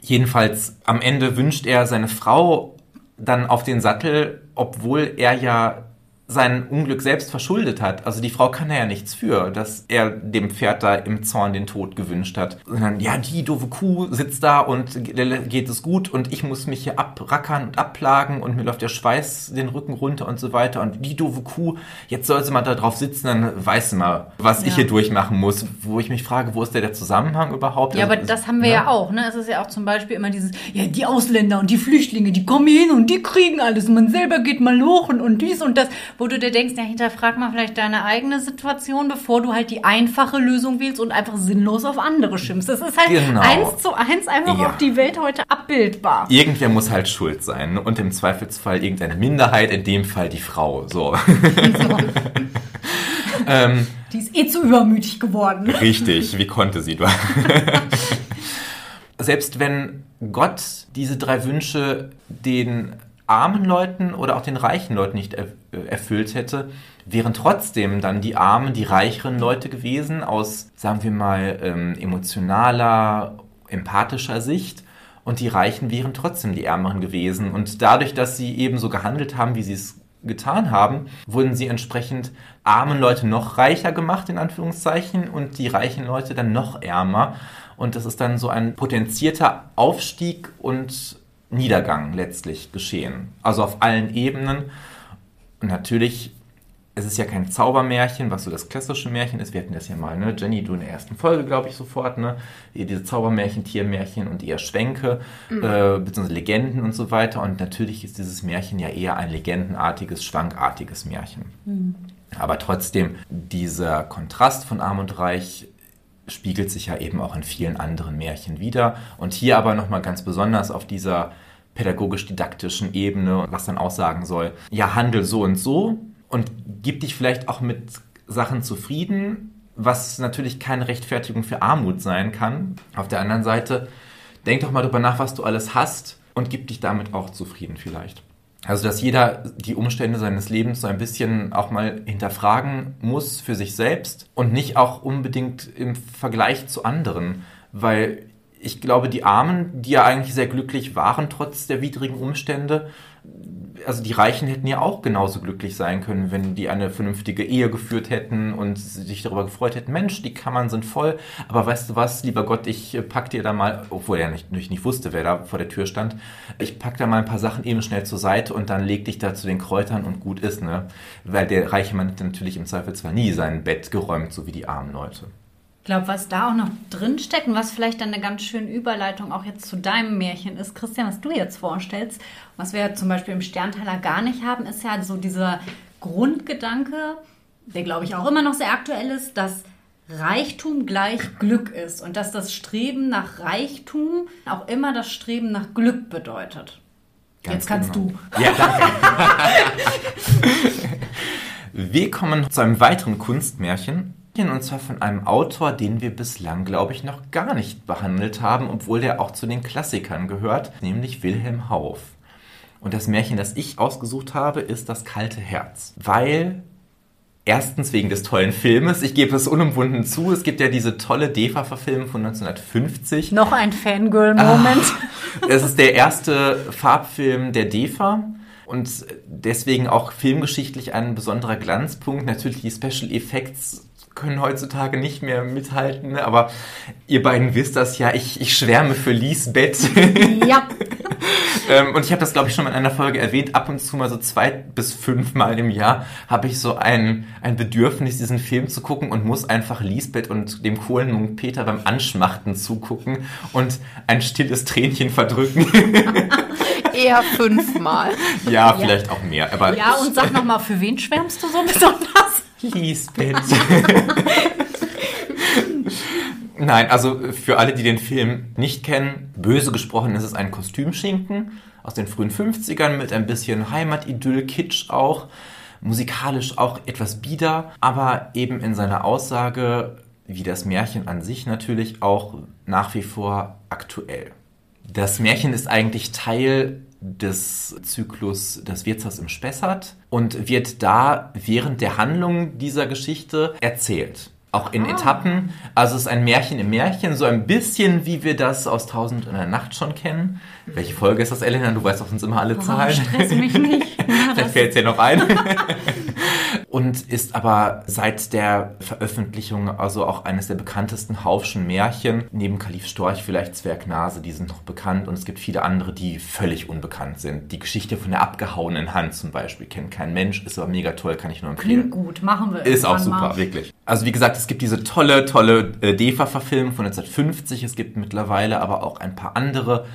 Jedenfalls am Ende wünscht er seine Frau dann auf den Sattel, obwohl er ja sein Unglück selbst verschuldet hat. Also die Frau kann er ja nichts für, dass er dem Pferd da im Zorn den Tod gewünscht hat. Sondern, ja, die doofe Kuh sitzt da und geht es gut und ich muss mich hier abrackern und abplagen und mir läuft der Schweiß den Rücken runter und so weiter. Und die doofe Kuh, jetzt soll sie mal da drauf sitzen, dann weiß sie mal, was ja. ich hier durchmachen muss. Wo ich mich frage, wo ist der, der Zusammenhang überhaupt? Ja, also, aber das haben wir ja. ja auch. Ne? Es ist ja auch zum Beispiel immer dieses, ja, die Ausländer und die Flüchtlinge, die kommen hier hin und die kriegen alles. Und man selber geht mal hoch und, und dies und das wo du dir denkst, ja, hinterfrag mal vielleicht deine eigene Situation, bevor du halt die einfache Lösung wählst und einfach sinnlos auf andere schimpfst. Das ist halt genau. eins zu eins einfach ja. auf die Welt heute abbildbar. Irgendwer muss halt schuld sein und im Zweifelsfall irgendeine Minderheit, in dem Fall die Frau. So. [laughs] ähm, die ist eh zu übermütig geworden. Richtig, wie konnte sie? Selbst wenn Gott diese drei Wünsche den armen Leuten oder auch den reichen Leuten nicht er, erfüllt hätte, wären trotzdem dann die armen, die reicheren Leute gewesen aus, sagen wir mal, ähm, emotionaler, empathischer Sicht. Und die Reichen wären trotzdem die Ärmeren gewesen. Und dadurch, dass sie eben so gehandelt haben, wie sie es getan haben, wurden sie entsprechend armen Leute noch reicher gemacht, in Anführungszeichen, und die reichen Leute dann noch ärmer. Und das ist dann so ein potenzierter Aufstieg und Niedergang letztlich geschehen. Also auf allen Ebenen. Und natürlich, es ist ja kein Zaubermärchen, was so das klassische Märchen ist. Wir hatten das ja mal, ne? Jenny, du in der ersten Folge, glaube ich, sofort, ne? Diese Zaubermärchen, Tiermärchen und eher Schwänke, mhm. äh, beziehungsweise Legenden und so weiter. Und natürlich ist dieses Märchen ja eher ein legendenartiges, schwankartiges Märchen. Mhm. Aber trotzdem, dieser Kontrast von Arm und Reich spiegelt sich ja eben auch in vielen anderen Märchen wieder. Und hier aber nochmal ganz besonders auf dieser pädagogisch-didaktischen Ebene, was dann aussagen soll, ja, handel so und so und gib dich vielleicht auch mit Sachen zufrieden, was natürlich keine Rechtfertigung für Armut sein kann. Auf der anderen Seite, denk doch mal drüber nach, was du alles hast und gib dich damit auch zufrieden vielleicht. Also, dass jeder die Umstände seines Lebens so ein bisschen auch mal hinterfragen muss für sich selbst und nicht auch unbedingt im Vergleich zu anderen. Weil ich glaube, die Armen, die ja eigentlich sehr glücklich waren trotz der widrigen Umstände, also die Reichen hätten ja auch genauso glücklich sein können, wenn die eine vernünftige Ehe geführt hätten und sich darüber gefreut hätten, Mensch, die Kammern sind voll, aber weißt du was, lieber Gott, ich pack dir da mal, obwohl er nicht, nicht wusste, wer da vor der Tür stand, ich pack da mal ein paar Sachen eben schnell zur Seite und dann leg dich da zu den Kräutern und gut ist, ne? Weil der reiche Mann hat natürlich im Zweifelsfall nie sein Bett geräumt, so wie die armen Leute. Ich glaube, was da auch noch drinsteckt und was vielleicht dann eine ganz schöne Überleitung auch jetzt zu deinem Märchen ist, Christian, was du jetzt vorstellst, was wir zum Beispiel im Sternteiler gar nicht haben, ist ja so dieser Grundgedanke, der glaube ich auch immer noch sehr aktuell ist, dass Reichtum gleich Glück ist und dass das Streben nach Reichtum auch immer das Streben nach Glück bedeutet. Ganz Jetzt kannst genau. du. Ja, danke. [laughs] wir kommen zu einem weiteren Kunstmärchen. Und zwar von einem Autor, den wir bislang, glaube ich, noch gar nicht behandelt haben, obwohl der auch zu den Klassikern gehört, nämlich Wilhelm Hauff. Und das Märchen, das ich ausgesucht habe, ist Das kalte Herz. Weil Erstens wegen des tollen Filmes. Ich gebe es unumwunden zu. Es gibt ja diese tolle DEFA-Verfilmung von 1950. Noch ein Fangirl-Moment. Es ist der erste Farbfilm der DEFA und deswegen auch filmgeschichtlich ein besonderer Glanzpunkt. Natürlich die Special Effects können heutzutage nicht mehr mithalten, ne? aber ihr beiden wisst das ja, ich, ich schwärme für Lisbeth. ja. [laughs] ähm, und ich habe das, glaube ich, schon mal in einer Folge erwähnt, ab und zu mal so zwei bis fünf Mal im Jahr habe ich so ein, ein Bedürfnis, diesen Film zu gucken und muss einfach Lisbeth und dem Kohlenmunk Peter beim Anschmachten zugucken und ein stilles Tränchen verdrücken. [laughs] Eher fünfmal. ja, vielleicht auch mehr. Aber Ja, und sag nochmal, für wen schwärmst du so besonders? Lisbeth. [laughs] Nein, also für alle, die den Film nicht kennen, böse gesprochen ist es ein Kostümschinken aus den frühen 50ern mit ein bisschen Heimatidyll, Kitsch auch, musikalisch auch etwas bieder, aber eben in seiner Aussage, wie das Märchen an sich natürlich auch nach wie vor aktuell. Das Märchen ist eigentlich Teil des Zyklus Das Wirtshaus im Spessart und wird da während der Handlung dieser Geschichte erzählt. Auch in Etappen. Also es ist ein Märchen im Märchen, so ein bisschen wie wir das aus Tausend und einer Nacht schon kennen. Welche Folge ist das, Elena? Du weißt doch sonst immer alle Zahlen. Stress mich [laughs] nicht. Ja, Vielleicht fällt es dir noch ein. [laughs] Und ist aber seit der Veröffentlichung also auch eines der bekanntesten Haufschen Märchen. Neben Kalif Storch vielleicht Zwergnase, die sind noch bekannt. Und es gibt viele andere, die völlig unbekannt sind. Die Geschichte von der abgehauenen Hand zum Beispiel kennt kein Mensch, ist aber mega toll, kann ich nur empfehlen. Klingt gut, machen wir Ist auch super, mal. wirklich. Also wie gesagt, es gibt diese tolle, tolle äh, DEFA-Verfilmung von 1950. Es gibt mittlerweile aber auch ein paar andere,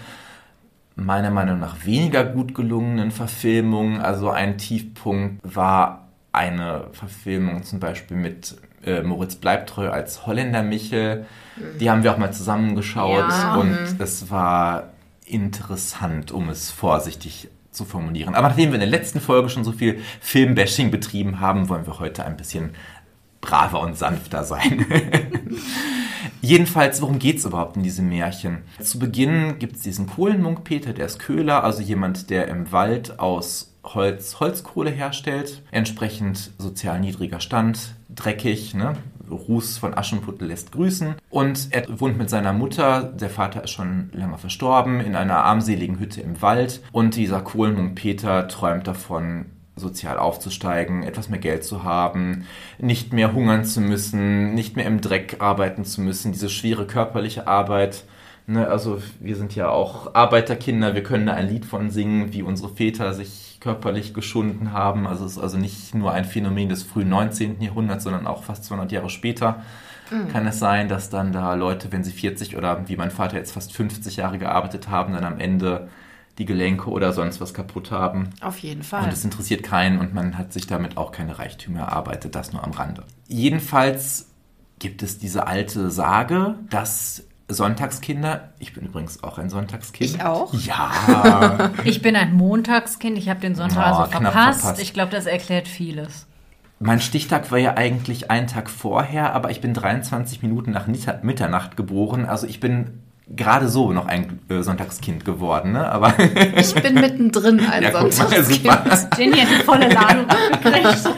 meiner Meinung nach weniger gut gelungenen Verfilmungen. Also ein Tiefpunkt war eine Verfilmung zum Beispiel mit äh, Moritz Bleibtreu als Holländer Michel. Die haben wir auch mal zusammengeschaut Ja. und es war interessant, um es vorsichtig zu formulieren. Aber nachdem wir in der letzten Folge schon so viel Filmbashing betrieben haben, wollen wir heute ein bisschen braver und sanfter sein. [laughs] Jedenfalls, worum geht es überhaupt in diesem Märchen? Zu Beginn gibt es diesen Kohlenmunk Peter, der ist Köhler, also jemand, der im Wald aus Holz Holzkohle herstellt, entsprechend sozial niedriger Stand, dreckig, ne? Ruß von Aschenputtel lässt grüßen. Und er wohnt mit seiner Mutter, der Vater ist schon lange verstorben, in einer armseligen Hütte im Wald. Und dieser Kohlenmunk Peter träumt davon, sozial aufzusteigen, etwas mehr Geld zu haben, nicht mehr hungern zu müssen, nicht mehr im Dreck arbeiten zu müssen, diese schwere körperliche Arbeit. Ne, also wir sind ja auch Arbeiterkinder, wir können da ein Lied von singen, wie unsere Väter sich körperlich geschunden haben. Also es ist also nicht nur ein Phänomen des frühen 19. Jahrhunderts, sondern auch fast 200 Jahre später kann es sein, dass dann da Leute, wenn sie 40 oder wie mein Vater jetzt fast 50 Jahre gearbeitet haben, dann am Ende die Gelenke oder sonst was kaputt haben. Auf jeden Fall. Und es interessiert keinen und man hat sich damit auch keine Reichtümer erarbeitet, das nur am Rande. Jedenfalls gibt es diese alte Sage, dass Sonntagskinder, ich bin übrigens auch ein Sonntagskind. Ich auch? Ja, [laughs] Ich bin ein Montagskind, ich habe den Sonntag Oh, also verpasst. verpasst. Ich glaube, das erklärt vieles. mein Stichtag war ja eigentlich einen Tag vorher, aber ich bin 23 Minuten nach Mitternacht geboren, also ich bin gerade so noch ein äh, Sonntagskind geworden, ne? Aber [laughs] Ich bin mittendrin ein ja, mal, Sonntagskind. super. Jenny hat die volle Ladung gekriegt. [laughs]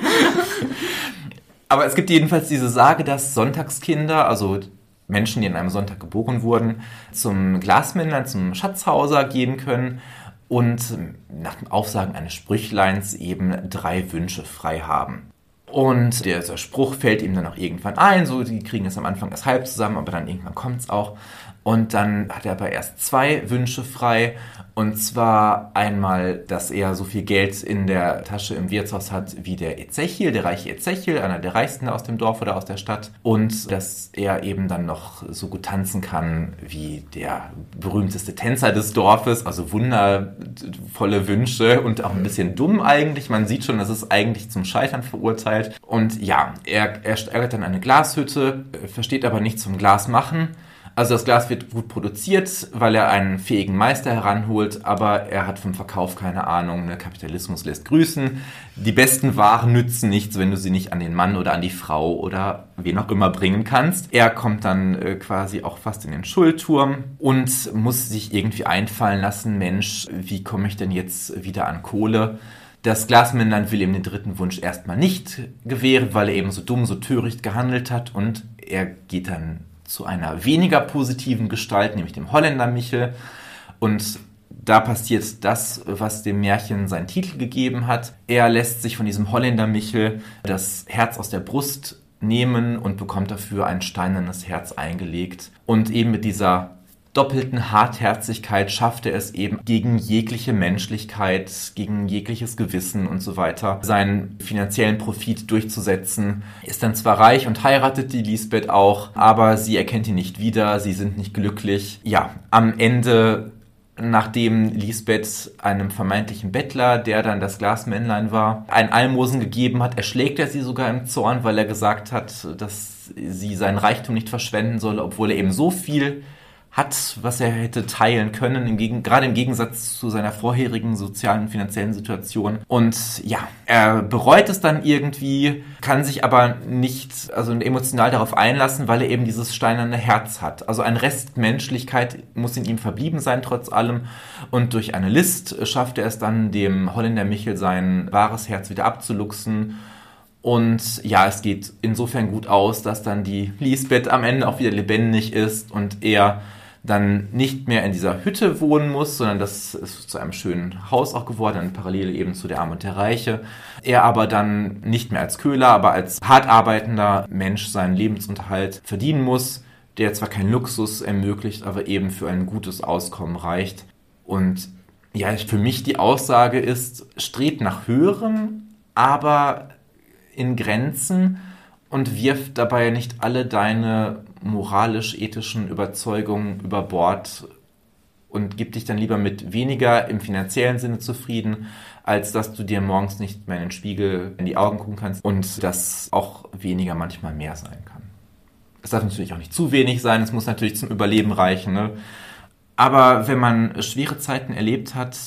Aber es gibt jedenfalls diese Sage, dass Sonntagskinder, also Menschen, die an einem Sonntag geboren wurden, zum Glasmännlein, zum Schatzhauser gehen können und nach dem Aufsagen eines Sprüchleins eben drei Wünsche frei haben. Und dieser Spruch fällt ihm dann auch irgendwann ein, so die kriegen es am Anfang erst halb zusammen, aber dann irgendwann kommt es auch. Und dann hat er aber erst zwei Wünsche frei. Und zwar einmal, dass er so viel Geld in der Tasche im Wirtshaus hat wie der Ezechiel, der reiche Ezechiel, einer der reichsten aus dem Dorf oder aus der Stadt. Und dass er eben dann noch so gut tanzen kann wie der berühmteste Tänzer des Dorfes. Also wundervolle Wünsche und auch ein bisschen dumm eigentlich. Man sieht schon, das ist eigentlich zum Scheitern verurteilt. Und ja, er, er steigert dann eine Glashütte, versteht aber nichts vom Glas machen also das Glas wird gut produziert, weil er einen fähigen Meister heranholt, aber er hat vom Verkauf keine Ahnung. Der Kapitalismus lässt grüßen. Die besten Waren nützen nichts, wenn du sie nicht an den Mann oder an die Frau oder wen auch immer bringen kannst. Er kommt dann äh, quasi auch fast in den Schuldturm und muss sich irgendwie einfallen lassen, Mensch, wie komme ich denn jetzt wieder an Kohle? Das Glasmännlein will ihm den dritten Wunsch erstmal nicht gewähren, weil er eben so dumm, so töricht gehandelt hat und er geht dann zu einer weniger positiven Gestalt, nämlich dem Holländer Michel. Und da passiert das, was dem Märchen seinen Titel gegeben hat. Er lässt sich von diesem Holländer Michel das Herz aus der Brust nehmen und bekommt dafür ein steinernes Herz eingelegt. Und eben mit dieser doppelten Hartherzigkeit schafft er es eben gegen jegliche Menschlichkeit, gegen jegliches Gewissen und so weiter, seinen finanziellen Profit durchzusetzen. Ist dann zwar reich und heiratet die Lisbeth auch, aber sie erkennt ihn nicht wieder, sie sind nicht glücklich. Ja, am Ende nachdem Lisbeth einem vermeintlichen Bettler, der dann das Glasmännlein war, ein Almosen gegeben hat, erschlägt er sie sogar im Zorn, weil er gesagt hat, dass sie seinen Reichtum nicht verschwenden solle, obwohl er eben so viel hat, was er hätte teilen können, im Gegen gerade im Gegensatz zu seiner vorherigen sozialen und finanziellen Situation. Und ja, er bereut es dann irgendwie, kann sich aber nicht, also emotional darauf einlassen, weil er eben dieses steinerne Herz hat. Also ein Rest Menschlichkeit muss in ihm verblieben sein, trotz allem. Und durch eine List schafft er es dann, dem Holländer Michel sein wahres Herz wieder abzuluxen. Und ja, es geht insofern gut aus, dass dann die Lisbeth am Ende auch wieder lebendig ist und er dann nicht mehr in dieser Hütte wohnen muss, sondern das ist zu einem schönen Haus auch geworden, parallel eben zu der Arme und der Reiche. Er aber dann nicht mehr als Köhler, aber als hart arbeitender Mensch seinen Lebensunterhalt verdienen muss, der zwar keinen Luxus ermöglicht, aber eben für ein gutes Auskommen reicht. Und ja, für mich die Aussage ist, strebt nach Höherem, aber in Grenzen und wirft dabei nicht alle deine moralisch-ethischen Überzeugungen über Bord und gib dich dann lieber mit weniger im finanziellen Sinne zufrieden, als dass du dir morgens nicht mehr in den Spiegel in die Augen gucken kannst und dass auch weniger manchmal mehr sein kann. Es darf natürlich auch nicht zu wenig sein, es muss natürlich zum Überleben reichen. Ne? Aber wenn man schwere Zeiten erlebt hat,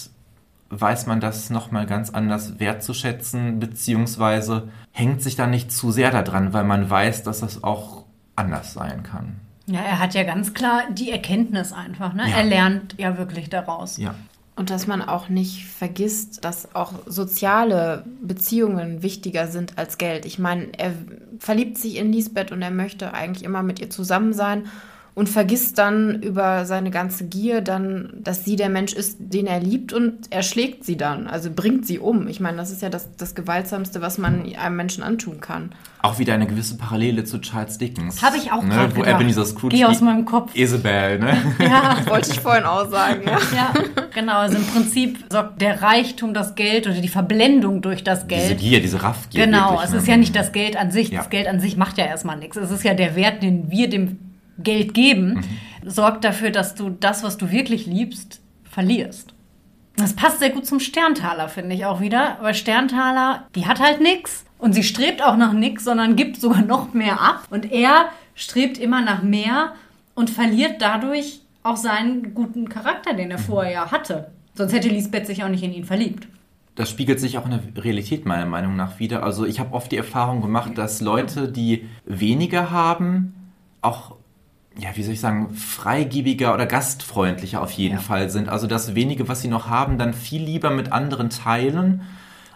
weiß man das nochmal ganz anders wertzuschätzen, beziehungsweise hängt sich da nicht zu sehr daran, weil man weiß, dass das auch anders sein kann. Ja, er hat ja ganz klar die Erkenntnis einfach. Ne? Ja. Er lernt ja wirklich daraus. Ja. Und dass man auch nicht vergisst, dass auch soziale Beziehungen wichtiger sind als Geld. Ich meine, er verliebt sich in Lisbeth und er möchte eigentlich immer mit ihr zusammen sein und vergisst dann über seine ganze Gier dann, dass sie der Mensch ist, den er liebt und er schlägt sie dann, also bringt sie um. Ich meine, das ist ja das, das Gewaltsamste, was man einem Menschen antun kann. Auch wieder eine gewisse Parallele zu Charles Dickens. Habe ich auch ne? Wo gedacht. Ebenezer Scrooge Geh aus meinem Kopf. Isabel, ne? [laughs] Ja, wollte ich vorhin auch sagen. Ja. ja, genau. Also im Prinzip sorgt der Reichtum, das Geld oder die Verblendung durch das Geld. Diese Gier, diese Raffgier. Genau, wirklich, es ne? ist ja nicht das Geld an sich. Ja. Das Geld an sich macht ja erstmal nichts. Es ist ja der Wert, den wir dem Geld geben, mhm. sorgt dafür, dass du das, was du wirklich liebst, verlierst. Das passt sehr gut zum Sterntaler, finde ich auch wieder. Weil Sterntaler, die hat halt nichts und sie strebt auch nach nichts, sondern gibt sogar noch mehr ab. Und er strebt immer nach mehr und verliert dadurch auch seinen guten Charakter, den er mhm. vorher hatte. Sonst hätte Lisbeth sich auch nicht in ihn verliebt. Das spiegelt sich auch in der Realität meiner Meinung nach wieder. Also ich habe oft die Erfahrung gemacht, dass Leute, die weniger haben, auch ja, wie soll ich sagen, freigebiger oder gastfreundlicher auf jeden ja. Fall sind. Also das wenige, was sie noch haben, dann viel lieber mit anderen teilen,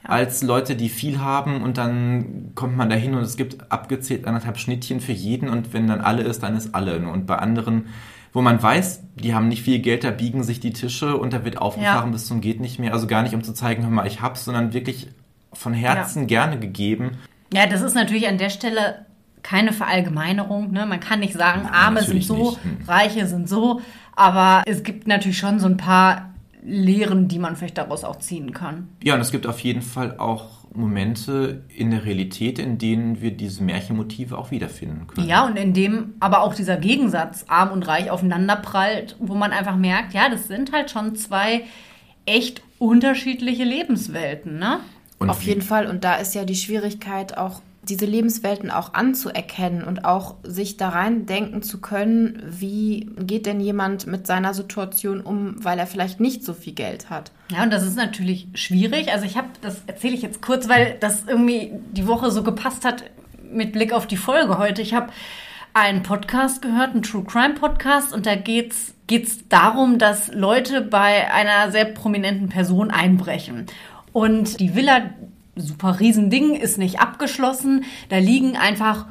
ja. als Leute, die viel haben und dann kommt man dahin und es gibt abgezählt anderthalb Schnittchen für jeden und wenn dann alle ist, dann ist alle. Und bei anderen wo man weiß, die haben nicht viel Geld, da biegen sich die Tische und da wird aufgefahren Ja. bis zum geht nicht mehr. Also gar nicht, um zu zeigen, hör mal, ich hab's, sondern wirklich von Herzen gerne gegeben. Ja, das ist natürlich an der Stelle keine Verallgemeinerung. Ne? Man kann nicht sagen, Nein, Arme sind so, nicht. Hm. Reiche sind so. Aber es gibt natürlich schon so ein paar Lehren, die man vielleicht daraus auch ziehen kann. Ja, und es gibt auf jeden Fall auch Momente in der Realität, in denen wir diese Märchenmotive auch wiederfinden können. Ja, und in dem aber auch dieser Gegensatz arm und reich aufeinanderprallt, wo man einfach merkt, ja, das sind halt schon zwei echt unterschiedliche Lebenswelten, ne? Und Auf jeden Fall. Und da ist ja die Schwierigkeit auch, diese Lebenswelten auch anzuerkennen und auch sich da rein denken zu können, wie geht denn jemand mit seiner Situation um, weil er vielleicht nicht so viel Geld hat. Ja, und das ist natürlich schwierig. Also ich habe, das erzähle ich jetzt kurz, weil das irgendwie die Woche so gepasst hat mit Blick auf die Folge heute. Ich habe einen Podcast gehört, einen True Crime Podcast, und da geht's geht's darum, dass Leute bei einer sehr prominenten Person einbrechen. Und die Villa, super Riesending, ist nicht abgeschlossen. Da liegen einfach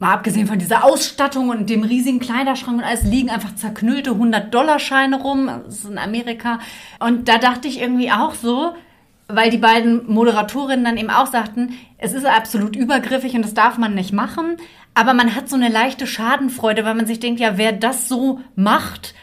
Mal abgesehen von dieser Ausstattung und dem riesigen Kleiderschrank und alles liegen einfach zerknüllte 100-Dollar-Scheine rum. Das ist in Amerika. Und da dachte ich irgendwie auch so, weil die beiden Moderatorinnen dann eben auch sagten, es ist absolut übergriffig und das darf man nicht machen. Aber man hat so eine leichte Schadenfreude, weil man sich denkt, ja, wer das so macht,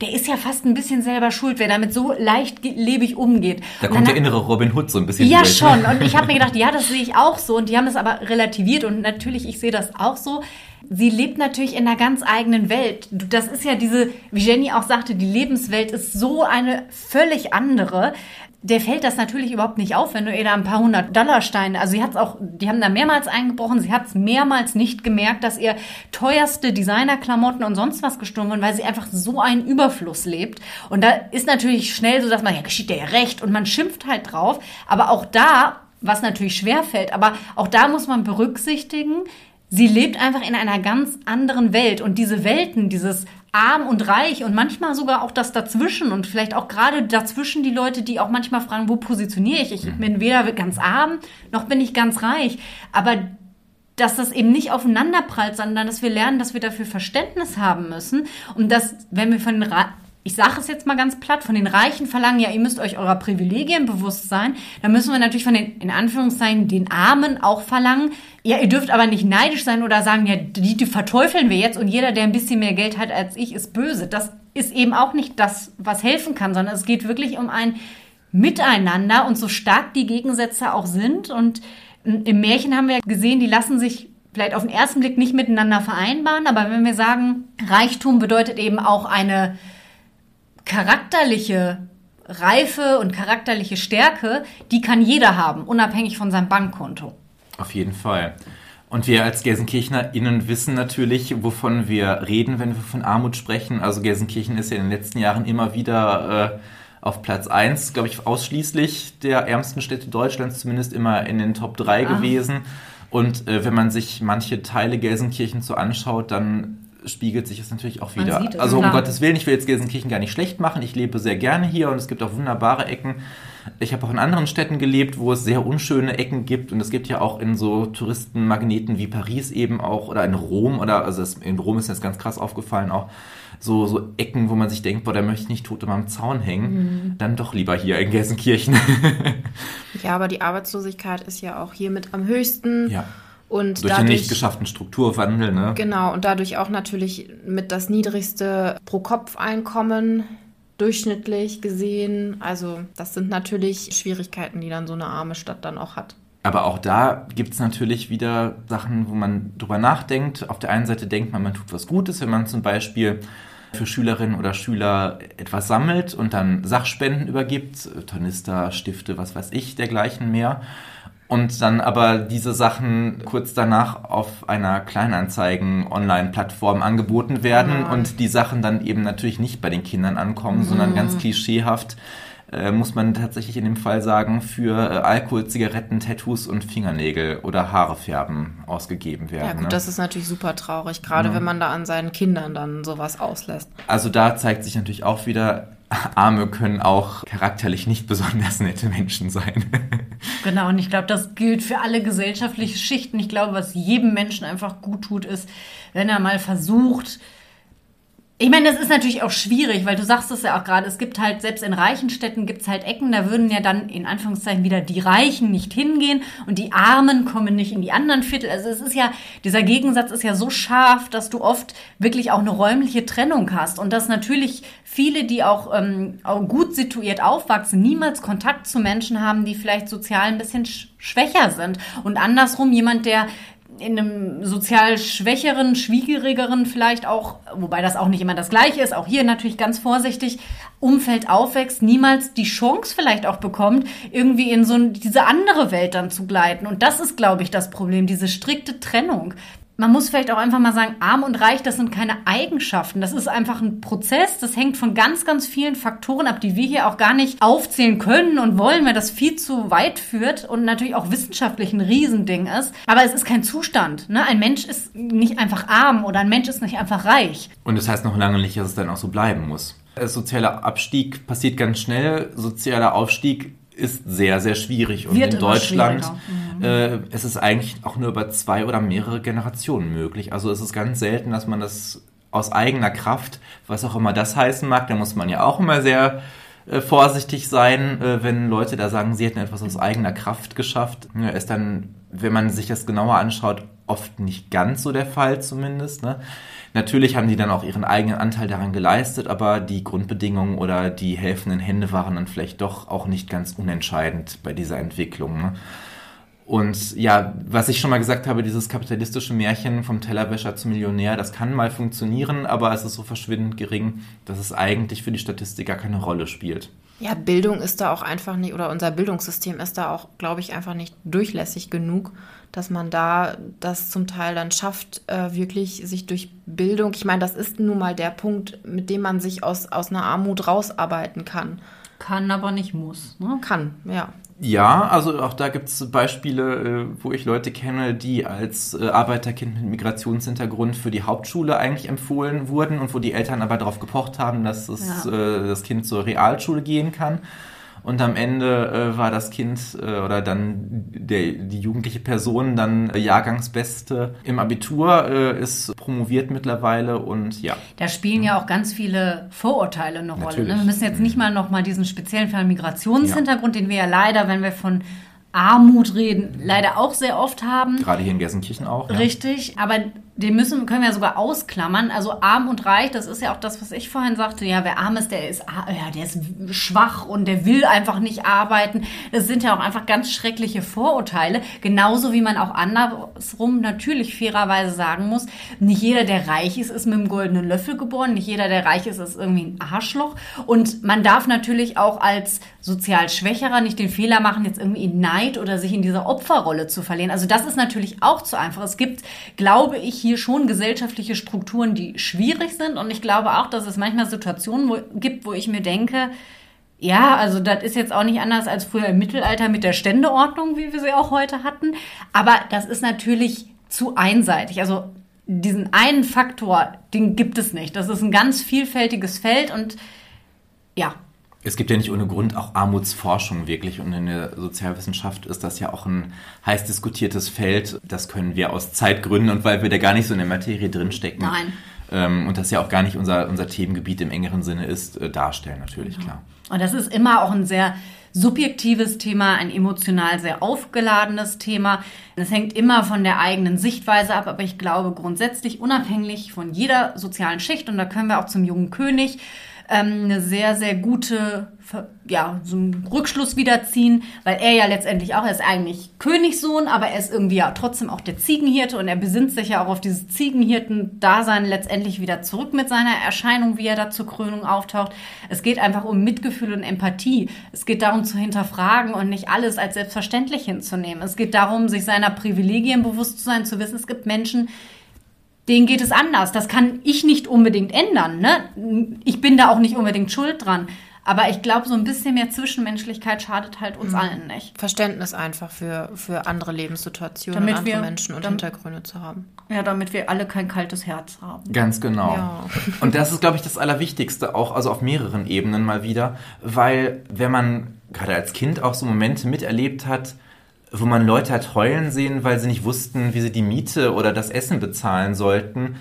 der ist ja fast ein bisschen selber schuld, wer damit so leichtlebig umgeht. Da kommt der innere Robin Hood so ein bisschen ja, durch. schon. Und ich habe mir gedacht, ja, das sehe ich auch so. Und die haben das aber relativiert. Und natürlich, ich sehe das auch so. Sie lebt natürlich in einer ganz eigenen Welt. Das ist ja diese, wie Jenny auch sagte, die Lebenswelt ist so eine völlig andere. Der fällt das natürlich überhaupt nicht auf, wenn du ihr da ein paar hundert Dollarsteine, also sie hat es auch, die haben da mehrmals eingebrochen, sie hat es mehrmals nicht gemerkt, dass ihr teuerste Designerklamotten und sonst was gestohlen wurden, weil sie einfach so einen Überfluss lebt. Und da ist natürlich schnell so, dass man, ja, geschieht dir ja recht und man schimpft halt drauf. Aber auch da, was natürlich schwer fällt, aber auch da muss man berücksichtigen, sie lebt einfach in einer ganz anderen Welt. Und diese Welten, dieses arm und reich und manchmal sogar auch das dazwischen und vielleicht auch gerade dazwischen die Leute, die auch manchmal fragen, wo positioniere ich? Ich bin weder ganz arm, noch bin ich ganz reich. Aber dass das eben nicht aufeinander prallt, sondern dass wir lernen, dass wir dafür Verständnis haben müssen und dass, wenn wir von ich sage es jetzt mal ganz platt, von den Reichen verlangen, ja, ihr müsst euch eurer Privilegien bewusst sein, dann müssen wir natürlich von den, in Anführungszeichen, den Armen auch verlangen, ja, ihr dürft aber nicht neidisch sein oder sagen, ja, die, die verteufeln wir jetzt und jeder, der ein bisschen mehr Geld hat als ich, ist böse. Das ist eben auch nicht das, was helfen kann, sondern es geht wirklich um ein Miteinander und so stark die Gegensätze auch sind. Und im Märchen haben wir gesehen, die lassen sich vielleicht auf den ersten Blick nicht miteinander vereinbaren, aber wenn wir sagen, Reichtum bedeutet eben auch eine charakterliche Reife und charakterliche Stärke, die kann jeder haben, unabhängig von seinem Bankkonto. Auf jeden Fall. Und wir als GelsenkirchnerInnen wissen natürlich, wovon wir reden, wenn wir von Armut sprechen. Also Gelsenkirchen ist ja in den letzten Jahren immer wieder äh, auf Platz 1, glaube ich, ausschließlich der ärmsten Städte Deutschlands, zumindest immer in den Top 3 Ah. gewesen. Und äh, wenn man sich manche Teile Gelsenkirchens so anschaut, dann spiegelt sich es natürlich auch wieder. es, also um klar. Gottes Willen, ich will jetzt Gelsenkirchen gar nicht schlecht machen. Ich lebe sehr gerne hier und es gibt auch wunderbare Ecken. Ich habe auch in anderen Städten gelebt, wo es sehr unschöne Ecken gibt und es gibt ja auch in so Touristenmagneten wie Paris eben auch oder in Rom oder also es, in Rom ist das ganz krass aufgefallen auch so so Ecken, wo man sich denkt, boah, da möchte ich nicht tot immer am Zaun hängen, Mhm. dann doch lieber hier in Gelsenkirchen. [laughs] Ja, aber die Arbeitslosigkeit ist ja auch hier mit am höchsten. ja, Und durch den nicht dadurch, geschafften Strukturwandel, ne? genau, und dadurch auch natürlich mit das niedrigste Pro-Kopf-Einkommen durchschnittlich gesehen. Also das sind natürlich Schwierigkeiten, die dann so eine arme Stadt dann auch hat. Aber auch da gibt es natürlich wieder Sachen, wo man drüber nachdenkt. Auf der einen Seite denkt man, man tut was Gutes, wenn man zum Beispiel für Schülerinnen oder Schüler etwas sammelt und dann Sachspenden übergibt, Tornister, Stifte, was weiß ich, dergleichen mehr. Und dann aber diese Sachen kurz danach auf einer Kleinanzeigen-Online-Plattform angeboten werden Ja. und die Sachen dann eben natürlich nicht bei den Kindern ankommen, sondern ganz klischeehaft äh, muss man tatsächlich in dem Fall sagen, für äh, Alkohol, Zigaretten, Tattoos und Fingernägel oder Haare färben ausgegeben werden. Ja gut, ne? das ist natürlich super traurig, gerade wenn man da an seinen Kindern dann sowas auslässt. Also da zeigt sich natürlich auch wieder, Arme können auch charakterlich nicht besonders nette Menschen sein. [laughs] Genau, und ich glaube, das gilt für alle gesellschaftliche Schichten. Ich glaube, was jedem Menschen einfach gut tut, ist, wenn er mal versucht, Ich meine, das ist natürlich auch schwierig, weil du sagst es ja auch gerade, es gibt halt, selbst in reichen Städten gibt es halt Ecken, da würden ja dann in Anführungszeichen wieder die Reichen nicht hingehen und die Armen kommen nicht in die anderen Viertel. Also es ist ja, dieser Gegensatz ist ja so scharf, dass du oft wirklich auch eine räumliche Trennung hast und dass natürlich viele, die auch, ähm, auch gut situiert aufwachsen, niemals Kontakt zu Menschen haben, die vielleicht sozial ein bisschen schwächer sind. Und andersrum jemand, der in einem sozial schwächeren, schwierigeren vielleicht auch, wobei das auch nicht immer das gleiche ist, auch hier natürlich ganz vorsichtig, Umfeld aufwächst, niemals die Chance vielleicht auch bekommt, irgendwie in so diese andere Welt dann zu gleiten. Und das ist, glaube ich, das Problem, diese strikte Trennung man muss vielleicht auch einfach mal sagen, arm und reich, das sind keine Eigenschaften. Das ist einfach ein Prozess. Das hängt von ganz, ganz vielen Faktoren ab, die wir hier auch gar nicht aufzählen können und wollen, weil das viel zu weit führt und natürlich auch wissenschaftlich ein Riesending ist. Aber es ist kein Zustand. Ne? Ein Mensch ist nicht einfach arm oder ein Mensch ist nicht einfach reich. Und das heißt noch lange nicht, dass es dann auch so bleiben muss. Sozialer Abstieg passiert ganz schnell. Sozialer Aufstieg ist sehr, sehr schwierig. Und Wird in Deutschland mhm. äh, ist es eigentlich auch nur über zwei oder mehrere Generationen möglich. Also es ist ganz selten, dass man das aus eigener Kraft, was auch immer das heißen mag, da muss man ja auch immer sehr äh, vorsichtig sein, äh, wenn Leute da sagen, sie hätten etwas aus eigener Kraft geschafft. Ja, ist dann, wenn man sich das genauer anschaut, oft nicht ganz so der Fall zumindest. Ne? Natürlich haben die dann auch ihren eigenen Anteil daran geleistet, aber die Grundbedingungen oder die helfenden Hände waren dann vielleicht doch auch nicht ganz unentscheidend bei dieser Entwicklung. Ne? Und ja, was ich schon mal gesagt habe, dieses kapitalistische Märchen vom Tellerwäscher zum Millionär, das kann mal funktionieren, aber es ist so verschwindend gering, dass es eigentlich für die Statistik gar keine Rolle spielt. Ja, Bildung ist da auch einfach nicht, oder unser Bildungssystem ist da auch, glaube ich, einfach nicht durchlässig genug, dass man da das zum Teil dann schafft, äh, wirklich sich durch Bildung, ich meine, das ist nun mal der Punkt, mit dem man sich aus, aus einer Armut rausarbeiten kann. Kann, aber nicht muss. Ne? Kann, ja. Ja, also auch da gibt es Beispiele, äh, wo ich Leute kenne, die als äh, Arbeiterkind mit Migrationshintergrund für die Hauptschule eigentlich empfohlen wurden und wo die Eltern aber darauf gepocht haben, dass es, ja. Äh, das Kind zur Realschule gehen kann. Und am Ende äh, war das Kind äh, oder dann der, die jugendliche Person dann äh, Jahrgangsbeste im Abitur, äh, ist promoviert mittlerweile und ja. Da spielen ja auch ganz viele Vorurteile eine Rolle. Ne? Wir müssen jetzt nicht mal nochmal diesen speziellen Fall Migrationshintergrund, ja. den wir ja leider, wenn wir von Armut reden, leider auch sehr oft haben. Gerade hier in Gelsenkirchen auch. Ja. Richtig, aber den müssen, können wir sogar ausklammern. Also arm und reich, das ist ja auch das, was ich vorhin sagte. Ja, wer arm ist, der ist, ja, der ist schwach und der will einfach nicht arbeiten. Das sind ja auch einfach ganz schreckliche Vorurteile. Genauso wie man auch andersrum natürlich fairerweise sagen muss, nicht jeder, der reich ist, ist mit einem goldenen Löffel geboren. Nicht jeder, der reich ist, ist irgendwie ein Arschloch. Und man darf natürlich auch als sozial Schwächerer nicht den Fehler machen, jetzt irgendwie in Neid oder sich in dieser Opferrolle zu verlieren. Also das ist natürlich auch zu einfach. Es gibt, glaube ich, hier schon gesellschaftliche Strukturen, die schwierig sind. Und ich glaube auch, dass es manchmal Situationen wo, gibt, wo ich mir denke, ja, also das ist jetzt auch nicht anders als früher im Mittelalter mit der Ständeordnung, wie wir sie auch heute hatten. Aber das ist natürlich zu einseitig. Also diesen einen Faktor, den gibt es nicht. Das ist ein ganz vielfältiges Feld und ja, es gibt ja nicht ohne Grund auch Armutsforschung wirklich und in der Sozialwissenschaft ist das ja auch ein heiß diskutiertes Feld. Das können wir aus Zeitgründen und weil wir da gar nicht so in der Materie drinstecken. Nein. Ähm, und das ja auch gar nicht unser, unser Themengebiet im engeren Sinne ist, äh, darstellen natürlich, klar. Und das ist immer auch ein sehr subjektives Thema, ein emotional sehr aufgeladenes Thema. Es hängt immer von der eigenen Sichtweise ab, aber ich glaube grundsätzlich unabhängig von jeder sozialen Schicht, und da können wir auch zum jungen König ähm, eine sehr, sehr gute, ja, so einen Rückschluss wiederziehen, weil er ja letztendlich auch, er ist eigentlich Königssohn, aber er ist irgendwie ja trotzdem auch der Ziegenhirte und er besinnt sich ja auch auf dieses Ziegenhirten-Dasein letztendlich wieder zurück mit seiner Erscheinung, wie er da zur Krönung auftaucht. Es geht einfach um Mitgefühl und Empathie. Es geht darum zu hinterfragen und nicht alles als selbstverständlich hinzunehmen. Es geht darum, sich seiner Privilegien bewusst zu sein, zu wissen, es gibt Menschen, denen geht es anders. Das kann ich nicht unbedingt ändern. Ne? Ich bin da auch nicht unbedingt schuld dran. Aber ich glaube, so ein bisschen mehr Zwischenmenschlichkeit schadet halt uns mhm. allen nicht. Verständnis einfach für, für andere Lebenssituationen, damit andere wir, Menschen und damit, Hintergründe zu haben. Ja, damit wir alle kein kaltes Herz haben. Ganz genau. Ja. Und das ist, glaube ich, das Allerwichtigste, auch also auf mehreren Ebenen mal wieder. Weil wenn man gerade als Kind auch so Momente miterlebt hat, wo man Leute hat heulen sehen, weil sie nicht wussten, wie sie die Miete oder das Essen bezahlen sollten.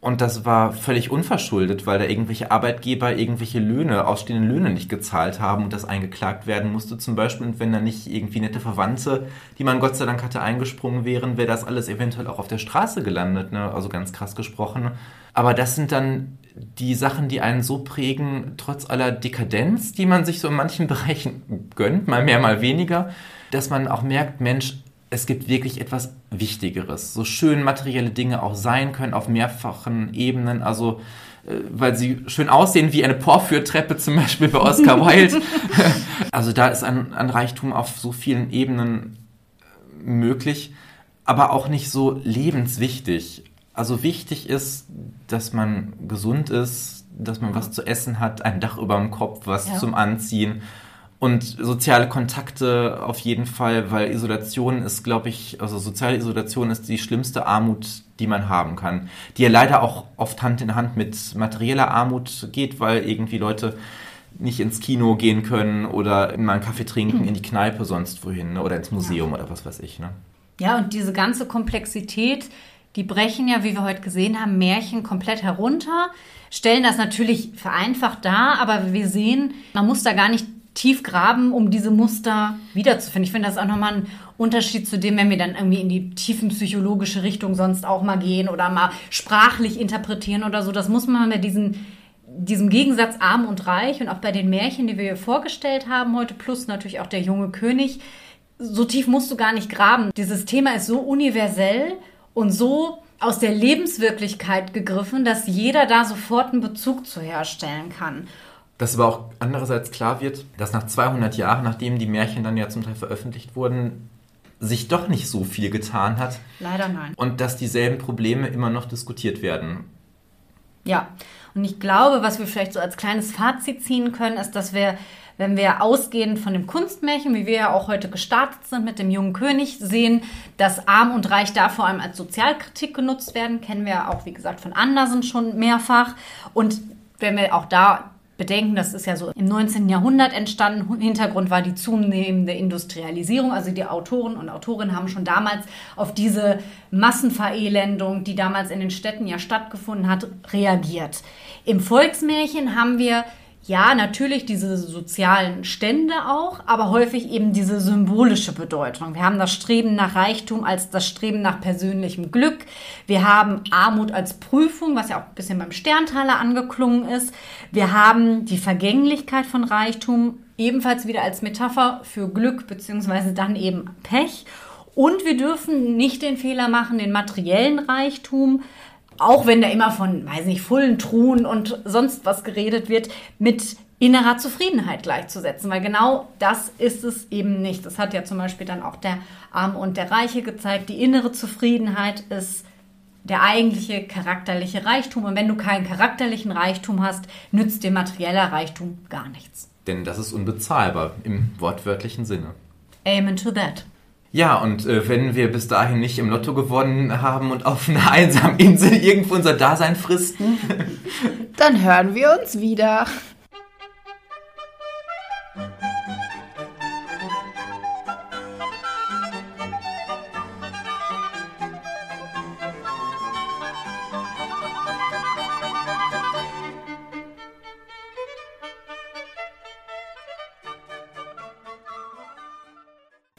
Und das war völlig unverschuldet, weil da irgendwelche Arbeitgeber irgendwelche Löhne, ausstehende Löhne nicht gezahlt haben und das eingeklagt werden musste zum Beispiel. Und wenn da nicht irgendwie nette Verwandte, die man Gott sei Dank hatte, eingesprungen wären, wäre das alles eventuell auch auf der Straße gelandet. Ne? Also ganz krass gesprochen. Aber das sind dann die Sachen, die einen so prägen, trotz aller Dekadenz, die man sich so in manchen [laughs] Bereichen gönnt, mal mehr, mal weniger, dass man auch merkt, Mensch, es gibt wirklich etwas Wichtigeres. So schön materielle Dinge auch sein können auf mehrfachen Ebenen. Also äh, weil sie schön aussehen wie eine Porphyr-Treppe zum Beispiel bei Oscar [laughs] Wilde. [laughs] also da ist ein, ein Reichtum auf so vielen Ebenen äh, möglich, aber auch nicht so lebenswichtig. Also wichtig ist, dass man gesund ist, dass man was zu essen hat, ein Dach über dem Kopf, was ja. zum Anziehen und soziale Kontakte auf jeden Fall, weil Isolation ist, glaube ich, also soziale Isolation ist die schlimmste Armut, die man haben kann. Die ja leider auch oft Hand in Hand mit materieller Armut geht, weil irgendwie Leute nicht ins Kino gehen können oder mal einen Kaffee trinken, in die Kneipe, sonst wohin ne? oder ins Museum ja. oder was weiß ich. Ne? Ja, und diese ganze Komplexität, die brechen ja, wie wir heute gesehen haben, Märchen komplett herunter, stellen das natürlich vereinfacht dar, aber wir sehen, man muss da gar nicht tief graben, um diese Muster wiederzufinden. Ich finde das auch nochmal ein Unterschied zu dem, wenn wir dann irgendwie in die tiefenpsychologische Richtung sonst auch mal gehen oder mal sprachlich interpretieren oder so. Das muss man bei diesen, diesem Gegensatz arm und reich und auch bei den Märchen, die wir hier vorgestellt haben heute, plus natürlich auch der junge König, so tief musst du gar nicht graben. Dieses Thema ist so universell und so aus der Lebenswirklichkeit gegriffen, dass jeder da sofort einen Bezug zu herstellen kann dass aber auch andererseits klar wird, dass nach 200 Jahren, nachdem die Märchen dann ja zum Teil veröffentlicht wurden, sich doch nicht so viel getan hat. Leider nein. Und dass dieselben Probleme immer noch diskutiert werden. Ja, und ich glaube, was wir vielleicht so als kleines Fazit ziehen können, ist, dass wir, wenn wir ausgehend von dem Kunstmärchen, wie wir ja auch heute gestartet sind mit dem jungen König, sehen, dass Arm und Reich da vor allem als Sozialkritik genutzt werden, kennen wir auch, wie gesagt, von Andersen schon mehrfach. Und wenn wir auch da bedenken, das ist ja so im 19. Jahrhundert entstanden. Hintergrund war die zunehmende Industrialisierung. Also die Autoren und Autorinnen haben schon damals auf diese Massenverelendung, die damals in den Städten ja stattgefunden hat, reagiert. Im Volksmärchen haben wir ja, natürlich diese sozialen Stände auch, aber häufig eben diese symbolische Bedeutung. Wir haben das Streben nach Reichtum als das Streben nach persönlichem Glück. Wir haben Armut als Prüfung, was ja auch ein bisschen beim Sterntaler angeklungen ist. Wir haben die Vergänglichkeit von Reichtum ebenfalls wieder als Metapher für Glück beziehungsweise dann eben Pech. Und wir dürfen nicht den Fehler machen, den materiellen Reichtum auch wenn da immer von, weiß nicht, vollen Truhen und sonst was geredet wird, mit innerer Zufriedenheit gleichzusetzen, weil genau das ist es eben nicht. Das hat ja zum Beispiel dann auch der Arme und der Reiche gezeigt. Die innere Zufriedenheit ist der eigentliche charakterliche Reichtum. Und wenn du keinen charakterlichen Reichtum hast, nützt dir materieller Reichtum gar nichts. Denn das ist unbezahlbar im wortwörtlichen Sinne. Amen to that. Ja, und äh, wenn wir bis dahin nicht im Lotto gewonnen haben und auf einer [laughs] einsamen Insel irgendwo unser Dasein fristen, dann hören wir uns wieder.